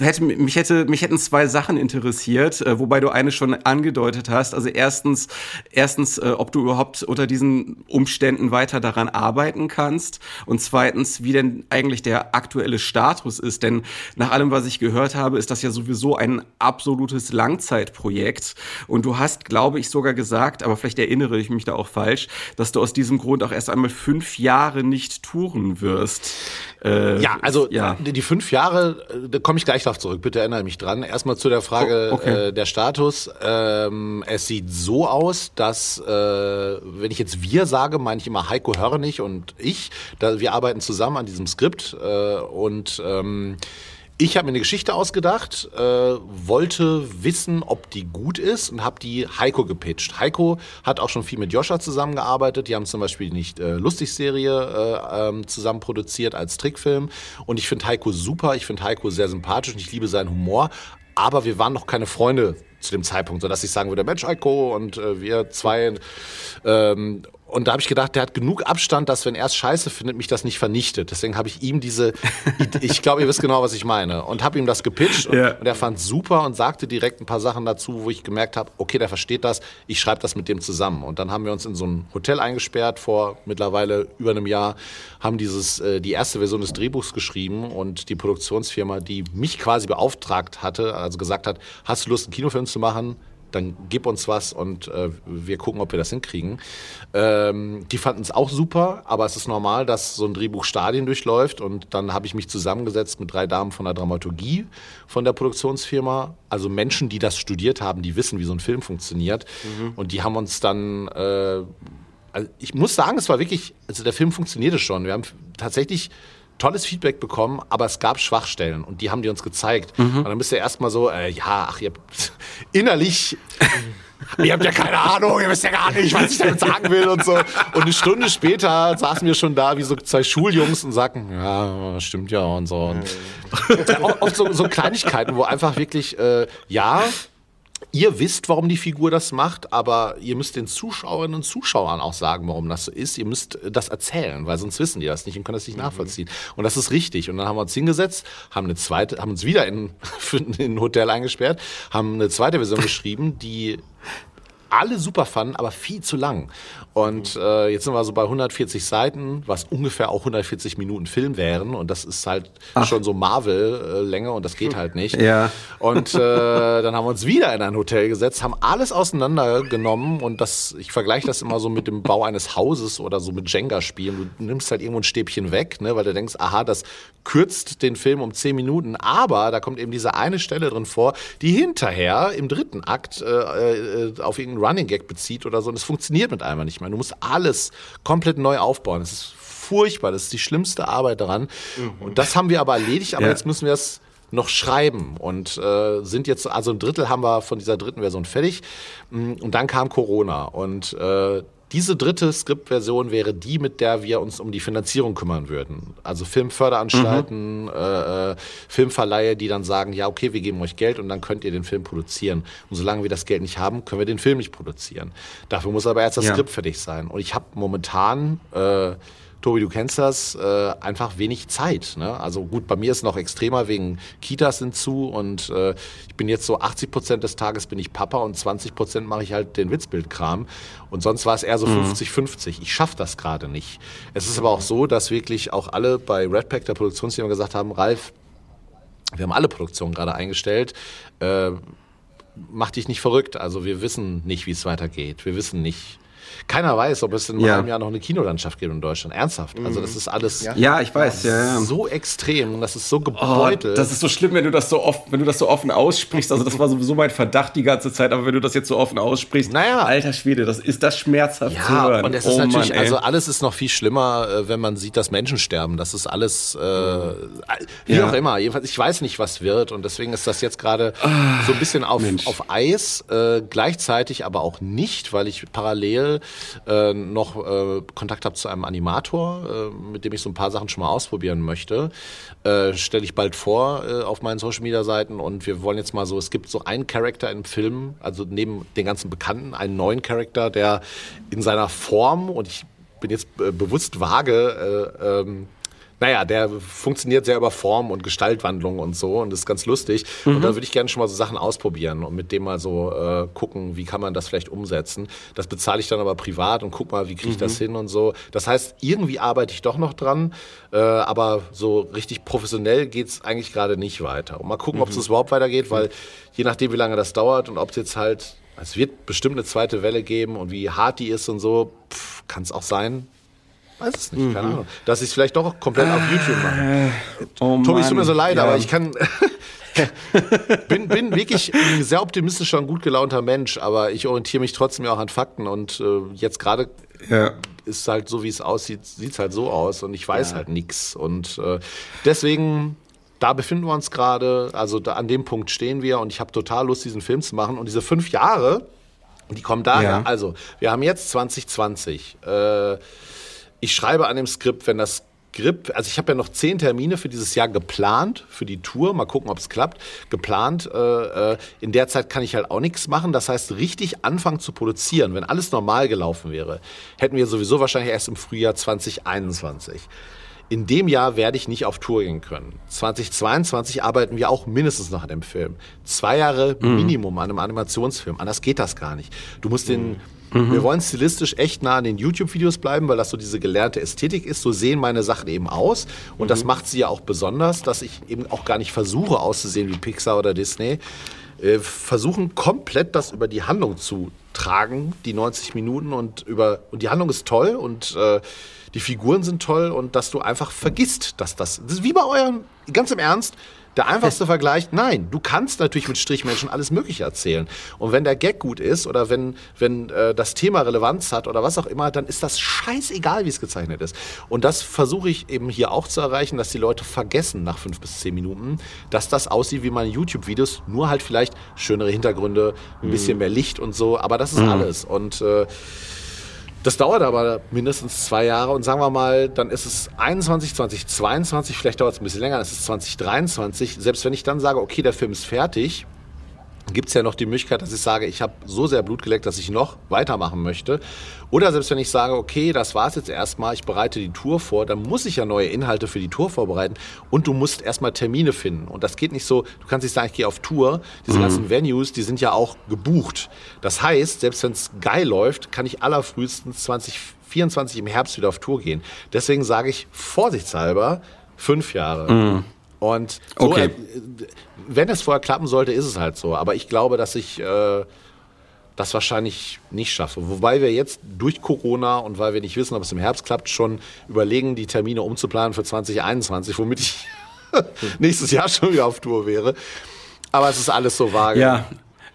hätte mich hätte mich hätten zwei Sachen interessiert, äh, wobei du eine schon angedeutet hast. Also erstens erstens, äh, ob du überhaupt unter diesen Umständen weiter daran arbeiten kannst und zweitens, wie denn eigentlich der aktuelle Status ist. Denn nach allem, was ich gehört habe, ist das ja sowieso ein absolutes Langzeitprojekt und du hast, glaube ich, sogar gesagt, aber vielleicht erinnere ich mich da auch falsch, dass du aus diesem Grund auch erst einmal fünf Jahre nicht touren wirst. Äh, ja, also ja. die fünf Jahre, äh, da komme ich gleich darauf zurück, bitte erinnere mich dran. Erstmal zu der Frage oh, okay. äh, der Status. Ähm, es sieht so aus, dass, äh, wenn ich jetzt wir sage, meine ich immer Heiko Hörnig und ich. Da, wir arbeiten zusammen an diesem Skript äh, und ähm, ich habe mir eine Geschichte ausgedacht, äh, wollte wissen, ob die gut ist und habe die Heiko gepitcht. Heiko hat auch schon viel mit Joscha zusammengearbeitet. Die haben zum Beispiel die nicht äh, äh, ähm, zusammen produziert als Trickfilm. Und ich finde Heiko super. Ich finde Heiko sehr sympathisch und ich liebe seinen Humor. Aber wir waren noch keine Freunde zu dem Zeitpunkt, sodass ich sagen würde, Mensch, Heiko und äh, wir zwei. Ähm, und da habe ich gedacht, der hat genug Abstand, dass wenn er es scheiße findet, mich das nicht vernichtet. Deswegen habe ich ihm diese, ich glaube, ihr wisst genau, was ich meine. Und habe ihm das gepitcht und, ja. und er fand super und sagte direkt ein paar Sachen dazu, wo ich gemerkt habe, okay, der versteht das, ich schreibe das mit dem zusammen. Und dann haben wir uns in so ein Hotel eingesperrt vor mittlerweile über einem Jahr, haben dieses, äh, die erste Version des Drehbuchs geschrieben und die Produktionsfirma, die mich quasi beauftragt hatte, also gesagt hat, hast du Lust, einen Kinofilm zu machen? Dann gib uns was und äh, wir gucken, ob wir das hinkriegen. Ähm, die fanden es auch super, aber es ist normal, dass so ein Drehbuch Stadien durchläuft und dann habe ich mich zusammengesetzt mit drei Damen von der Dramaturgie von der Produktionsfirma, also Menschen, die das studiert haben, die wissen, wie so ein Film funktioniert mhm. und die haben uns dann äh, also ich muss sagen, es war wirklich, also der Film funktionierte schon. Wir haben tatsächlich tolles Feedback bekommen, aber es gab Schwachstellen und die haben die uns gezeigt. Mhm. Und dann bist du erstmal so, äh, ja, ach, ihr habt innerlich. ihr habt ja keine Ahnung, ihr wisst ja gar nicht, was ich damit sagen will und so. Und eine Stunde später saßen wir schon da wie so zwei Schuljungs und sagten, ja, stimmt ja und so. Und oft so, so Kleinigkeiten, wo einfach wirklich, äh, ja, Ihr wisst, warum die Figur das macht, aber ihr müsst den Zuschauerinnen und Zuschauern auch sagen, warum das so ist. Ihr müsst das erzählen, weil sonst wissen die das nicht und können das nicht mhm. nachvollziehen. Und das ist richtig. Und dann haben wir uns hingesetzt, haben eine zweite, haben uns wieder in, in ein Hotel eingesperrt, haben eine zweite Version geschrieben, die alle super fanden, aber viel zu lang. Und äh, jetzt sind wir so bei 140 Seiten, was ungefähr auch 140 Minuten Film wären. Und das ist halt Ach. schon so Marvel-Länge und das geht halt nicht. Ja. Und äh, dann haben wir uns wieder in ein Hotel gesetzt, haben alles auseinandergenommen und das, ich vergleiche das immer so mit dem Bau eines Hauses oder so mit Jenga-Spielen. Du nimmst halt irgendwo ein Stäbchen weg, ne, weil du denkst, aha, das kürzt den Film um 10 Minuten. Aber da kommt eben diese eine Stelle drin vor, die hinterher im dritten Akt äh, äh, auf irgendeinen Running Gag bezieht oder so. Und es funktioniert mit einmal nicht mehr. Du musst alles komplett neu aufbauen. Das ist furchtbar. Das ist die schlimmste Arbeit daran. Mhm. Und das haben wir aber erledigt. Aber ja. jetzt müssen wir es noch schreiben und äh, sind jetzt, also ein Drittel haben wir von dieser dritten Version fertig. Mm, und dann kam Corona und äh, diese dritte Skriptversion wäre die, mit der wir uns um die Finanzierung kümmern würden. Also Filmförderanstalten, mhm. äh, äh, Filmverleihe, die dann sagen, ja, okay, wir geben euch Geld und dann könnt ihr den Film produzieren. Und solange wir das Geld nicht haben, können wir den Film nicht produzieren. Dafür muss aber erst das ja. Skript fertig sein. Und ich habe momentan äh, Tobi, du kennst das, äh, einfach wenig Zeit. Ne? Also gut, bei mir ist noch extremer wegen Kitas hinzu und äh, ich bin jetzt so 80 Prozent des Tages bin ich Papa und 20 Prozent mache ich halt den Witzbildkram und sonst war es eher so 50-50. Mhm. Ich schaffe das gerade nicht. Es ist aber auch so, dass wirklich auch alle bei Redpack, der Produktionsfirma, gesagt haben, Ralf, wir haben alle Produktionen gerade eingestellt. Äh, mach dich nicht verrückt. Also wir wissen nicht, wie es weitergeht. Wir wissen nicht, keiner weiß, ob es in ja. einem Jahr noch eine Kinolandschaft gibt in Deutschland. Ernsthaft. Also das ist alles ja, ich weiß, ja, ja. so extrem und das ist so gebeutelt. Oh, das ist so schlimm, wenn du das so oft, wenn du das so offen aussprichst. Also das war sowieso mein Verdacht die ganze Zeit, aber wenn du das jetzt so offen aussprichst, naja. alter Schwede, das ist das schmerzhaft ja, zu hören. Und es ist oh, natürlich, Mann, also alles ist noch viel schlimmer, äh, wenn man sieht, dass Menschen sterben. Das ist alles, äh, wie ja. auch immer. Jedenfalls, ich weiß nicht, was wird und deswegen ist das jetzt gerade ah, so ein bisschen auf, auf Eis. Äh, gleichzeitig aber auch nicht, weil ich parallel äh, noch äh, Kontakt habe zu einem Animator, äh, mit dem ich so ein paar Sachen schon mal ausprobieren möchte. Äh, Stelle ich bald vor äh, auf meinen Social Media Seiten und wir wollen jetzt mal so, es gibt so einen Charakter im Film, also neben den ganzen Bekannten, einen neuen Charakter, der in seiner Form und ich bin jetzt äh, bewusst vage, äh, ähm, naja, der funktioniert sehr über Form und Gestaltwandlung und so und ist ganz lustig. Mhm. Und da würde ich gerne schon mal so Sachen ausprobieren und mit dem mal so äh, gucken, wie kann man das vielleicht umsetzen. Das bezahle ich dann aber privat und guck mal, wie kriege ich mhm. das hin und so. Das heißt, irgendwie arbeite ich doch noch dran, äh, aber so richtig professionell geht es eigentlich gerade nicht weiter. Und mal gucken, mhm. ob es überhaupt weitergeht, weil je nachdem, wie lange das dauert und ob es jetzt halt es wird bestimmt eine zweite Welle geben und wie hart die ist und so, kann es auch sein, Weiß es nicht, keine mhm. Ahnung. Dass ich es vielleicht doch komplett auf YouTube mache. Äh, oh Tobi, es tut mir so leid, ja. aber ich kann. bin, bin wirklich ein sehr optimistischer und gut gelaunter Mensch, aber ich orientiere mich trotzdem auch an Fakten und äh, jetzt gerade ja. ist halt so, wie es aussieht, sieht es halt so aus und ich weiß ja. halt nichts. Und äh, deswegen, da befinden wir uns gerade, also da, an dem Punkt stehen wir und ich habe total Lust, diesen Film zu machen. Und diese fünf Jahre, die kommen daher. Ja. Also, wir haben jetzt 2020. Äh, ich schreibe an dem Skript, wenn das Skript, also ich habe ja noch zehn Termine für dieses Jahr geplant, für die Tour, mal gucken, ob es klappt, geplant. Äh, äh, in der Zeit kann ich halt auch nichts machen. Das heißt, richtig anfangen zu produzieren, wenn alles normal gelaufen wäre, hätten wir sowieso wahrscheinlich erst im Frühjahr 2021. In dem Jahr werde ich nicht auf Tour gehen können. 2022 arbeiten wir auch mindestens noch an dem Film. Zwei Jahre mhm. Minimum an einem Animationsfilm. Anders geht das gar nicht. Du musst den, mhm. wir wollen stilistisch echt nah an den YouTube-Videos bleiben, weil das so diese gelernte Ästhetik ist. So sehen meine Sachen eben aus. Und mhm. das macht sie ja auch besonders, dass ich eben auch gar nicht versuche auszusehen wie Pixar oder Disney äh, versuchen komplett das über die Handlung zu tragen, die 90 Minuten und über und die Handlung ist toll und äh, die Figuren sind toll und dass du einfach vergisst, dass das, das ist wie bei euren, ganz im Ernst, der einfachste Vergleich, nein, du kannst natürlich mit Strichmenschen alles Mögliche erzählen. Und wenn der Gag gut ist oder wenn, wenn äh, das Thema Relevanz hat oder was auch immer, dann ist das scheißegal, wie es gezeichnet ist. Und das versuche ich eben hier auch zu erreichen, dass die Leute vergessen nach fünf bis zehn Minuten, dass das aussieht wie meine YouTube-Videos, nur halt vielleicht schönere Hintergründe, ein bisschen mehr Licht und so, aber das ist Mhm. alles. Und äh, das dauert aber mindestens zwei Jahre und sagen wir mal, dann ist es 21, 2022, vielleicht dauert es ein bisschen länger, dann ist es 2023. Selbst wenn ich dann sage, okay, der Film ist fertig, gibt es ja noch die Möglichkeit, dass ich sage, ich habe so sehr Blut geleckt, dass ich noch weitermachen möchte. Oder selbst wenn ich sage, okay, das war's jetzt erstmal, ich bereite die Tour vor, dann muss ich ja neue Inhalte für die Tour vorbereiten und du musst erstmal Termine finden. Und das geht nicht so, du kannst nicht sagen, ich gehe auf Tour. Diese ganzen Venues, die sind ja auch gebucht. Das heißt, selbst wenn es geil läuft, kann ich allerfrühestens 2024 im Herbst wieder auf Tour gehen. Deswegen sage ich vorsichtshalber fünf Jahre. Und so, Okay. äh, wenn es vorher klappen sollte, ist es halt so. Aber ich glaube, dass ich äh, das wahrscheinlich nicht schaffe. Wobei wir jetzt durch Corona und weil wir nicht wissen, ob es im Herbst klappt, schon überlegen, die Termine umzuplanen für 2021, womit ich nächstes Jahr schon wieder auf Tour wäre. Aber es ist alles so vage. Ja.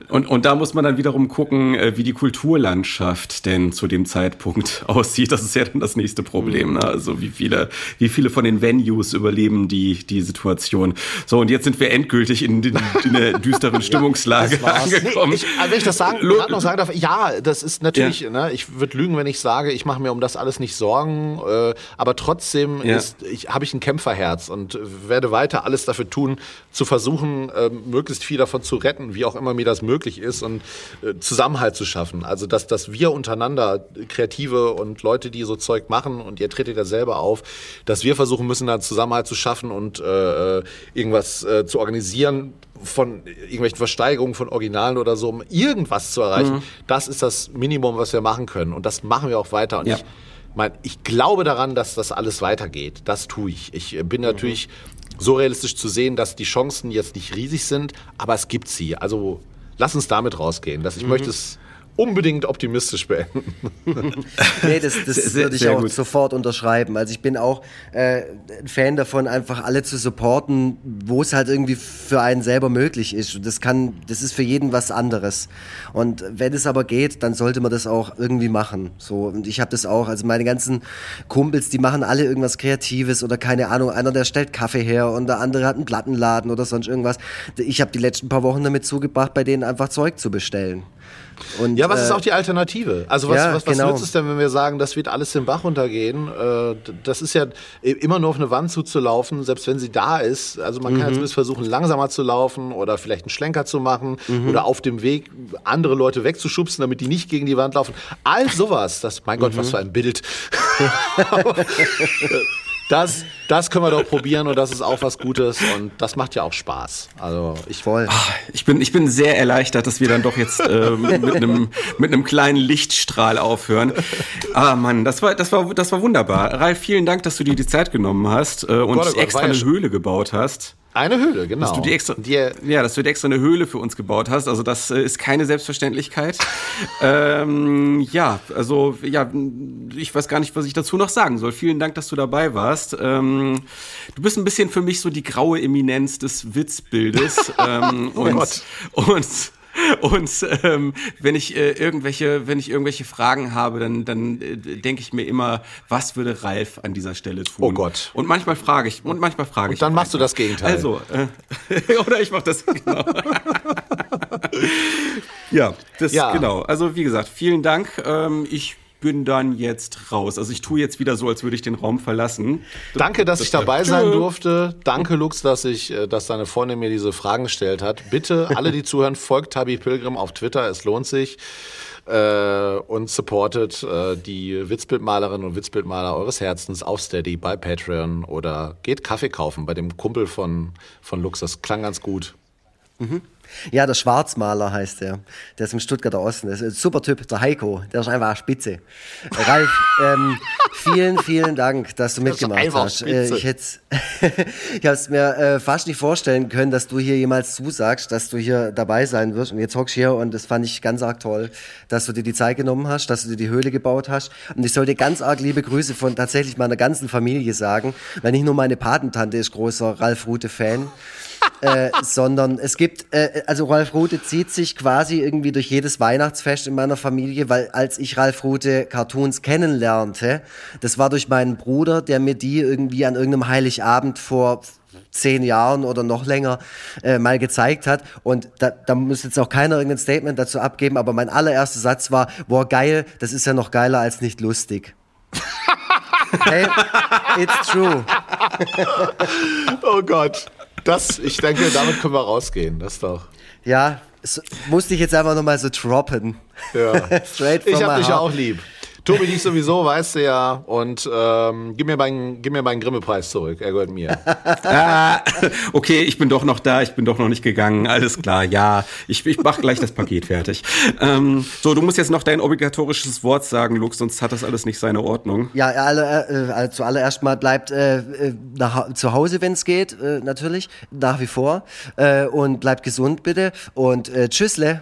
Und, und da muss man dann wiederum gucken, äh, wie die Kulturlandschaft denn zu dem Zeitpunkt aussieht. Das ist ja dann das nächste Problem. Ne? Also wie viele, wie viele von den Venues überleben die, die Situation. So, und jetzt sind wir endgültig in, in, in der düsteren Stimmungslage Nee, angekommen. ich, also wenn ich das sagen, Lo- noch sagen darf, ja, das ist natürlich, ne, ich würde lügen, wenn ich sage, ich mache mir um das alles nicht Sorgen, äh, aber trotzdem Ja. habe ich ein Kämpferherz und äh, werde weiter alles dafür tun, zu versuchen, äh, möglichst viel davon zu retten, wie auch immer mir das möglich ist und äh, Zusammenhalt zu schaffen. Also, dass, dass wir untereinander, Kreative und Leute, die so Zeug machen und ihr tretet ja selber auf, dass wir versuchen müssen, da Zusammenhalt zu schaffen und äh, äh, irgendwas äh, zu organisieren, von irgendwelchen Versteigerungen von Originalen oder so, um irgendwas zu erreichen. Das ist das Minimum, was wir machen können. Und das machen wir auch weiter. Und Ja. ich mein, ich glaube daran, dass das alles weitergeht. Das tue ich. Ich äh, bin natürlich so realistisch zu sehen, dass die Chancen jetzt nicht riesig sind, aber es gibt sie. Also lass uns damit rausgehen. Dass ich möchte es unbedingt optimistisch beenden. Nee, das, das Sehr- würde ich sehr auch gut. sofort unterschreiben. Also ich bin auch äh, ein Fan davon, einfach alle zu supporten, wo es halt irgendwie für einen selber möglich ist. Und das kann, das ist für jeden was anderes. Und wenn es aber geht, dann sollte man das auch irgendwie machen. So und ich habe das auch. Also meine ganzen Kumpels, die machen alle irgendwas Kreatives oder keine Ahnung. Einer der stellt Kaffee her und der andere hat einen Plattenladen oder sonst irgendwas. Ich habe die letzten paar Wochen damit zugebracht, bei denen einfach Zeug zu bestellen. Und, Ja, was ist äh, auch die Alternative? Also was, ja, was, was genau. nützt es denn, wenn wir sagen, das wird alles den Bach runtergehen? Äh, Das ist ja immer nur auf eine Wand zuzulaufen, selbst wenn sie da ist. Also man kann Mhm. ja zumindest versuchen, langsamer zu laufen oder vielleicht einen Schlenker zu machen Mhm. oder auf dem Weg andere Leute wegzuschubsen, damit die nicht gegen die Wand laufen. All sowas, das, mein Gott, Mhm. was für ein Bild. Das, das können wir doch probieren und das ist auch was Gutes und das macht ja auch Spaß. Also ich voll. Ich bin, ich bin sehr erleichtert, dass wir dann doch jetzt äh, mit einem mit einem kleinen Lichtstrahl aufhören. Ah Mann, das war das war das war wunderbar. Ralf, vielen Dank, dass du dir die Zeit genommen hast äh, und Gott, oh Gott, extra ja eine Höhle gebaut hast. Eine Höhle, genau. Dass du die extra, Die, ja, dass du dir extra eine Höhle für uns gebaut hast. Also das äh, ist keine Selbstverständlichkeit. ähm, ja, also ja, ich weiß gar nicht, was ich dazu noch sagen soll. Vielen Dank, dass du dabei warst. Ähm, du bist ein bisschen für mich so die graue Eminenz des Witzbildes. ähm, Oh und, Gott. und und ähm, wenn ich äh, irgendwelche, wenn ich irgendwelche Fragen habe, dann, dann äh, denke ich mir immer, was würde Ralf an dieser Stelle tun? Oh Gott. Und manchmal frage ich, und manchmal frage ich. dann machst du einfach. das Gegenteil. Also, äh, oder ich mache das genau. ja, das Ja. genau. Also wie gesagt, vielen Dank. Ähm, ich bin dann jetzt raus. Also ich tue jetzt wieder so, als würde ich den Raum verlassen. Danke, dass ich dabei sein Tschö. durfte. Danke, Lux, dass ich, äh, dass deine Freundin mir diese Fragen gestellt hat. Bitte, alle, die zuhören, folgt Tabi Pilgrim auf Twitter. Es lohnt sich. Äh, und supportet äh, die Witzbildmalerinnen und Witzbildmaler eures Herzens auf Steady bei Patreon oder geht Kaffee kaufen bei dem Kumpel von, von Lux. Das klang ganz gut. Ja, der Schwarzmaler heißt der. Der ist im Stuttgarter Osten. Das ist ein super Typ, der Heiko. Der ist einfach Spitze. Ralf, ähm, vielen, vielen Dank, dass du mitgemacht hast. Äh, ich hätte ich habe es mir äh, fast nicht vorstellen können, dass du hier jemals zusagst, dass du hier dabei sein wirst. Und jetzt hockst du hier und das fand ich ganz arg toll, dass du dir die Zeit genommen hast, dass du dir die Höhle gebaut hast. Und ich soll dir ganz arg liebe Grüße von tatsächlich meiner ganzen Familie sagen, weil nicht nur meine Patentante ist großer Ralf Rute-Fan. Äh, sondern es gibt, äh, also Ralf Rute zieht sich quasi irgendwie durch jedes Weihnachtsfest in meiner Familie, weil als ich Ralf Rute Cartoons kennenlernte, das war durch meinen Bruder, der mir die irgendwie an irgendeinem Heiligabend vor zehn Jahren oder noch länger äh, mal gezeigt hat. Und da, da muss jetzt auch keiner irgendein Statement dazu abgeben, aber mein allererster Satz war, boah, geil, das ist ja noch geiler als nicht lustig. hey, it's true. oh Gott. Das, ich denke, damit können wir rausgehen. Das doch. Ja, musste ich jetzt einfach nochmal so droppen. Ja. Straight from ich hab dich ja auch lieb. Tobi, dich sowieso, weißt du ja. Und ähm, gib mir meinen, gib mir meinen Grimme-Preis zurück. Er gehört mir. ah, okay, ich bin doch noch da. Ich bin doch noch nicht gegangen. Alles klar. Ja, ich, ich mach gleich das Paket fertig. Ähm, so, du musst jetzt noch dein obligatorisches Wort sagen, Luke, sonst hat das alles nicht seine Ordnung. Ja, alle, äh, also zuallererst mal bleibt äh, äh nach, zu Hause, wenn es geht, äh, natürlich, nach wie vor. Äh, und bleibt gesund bitte. Und äh, tschüssle.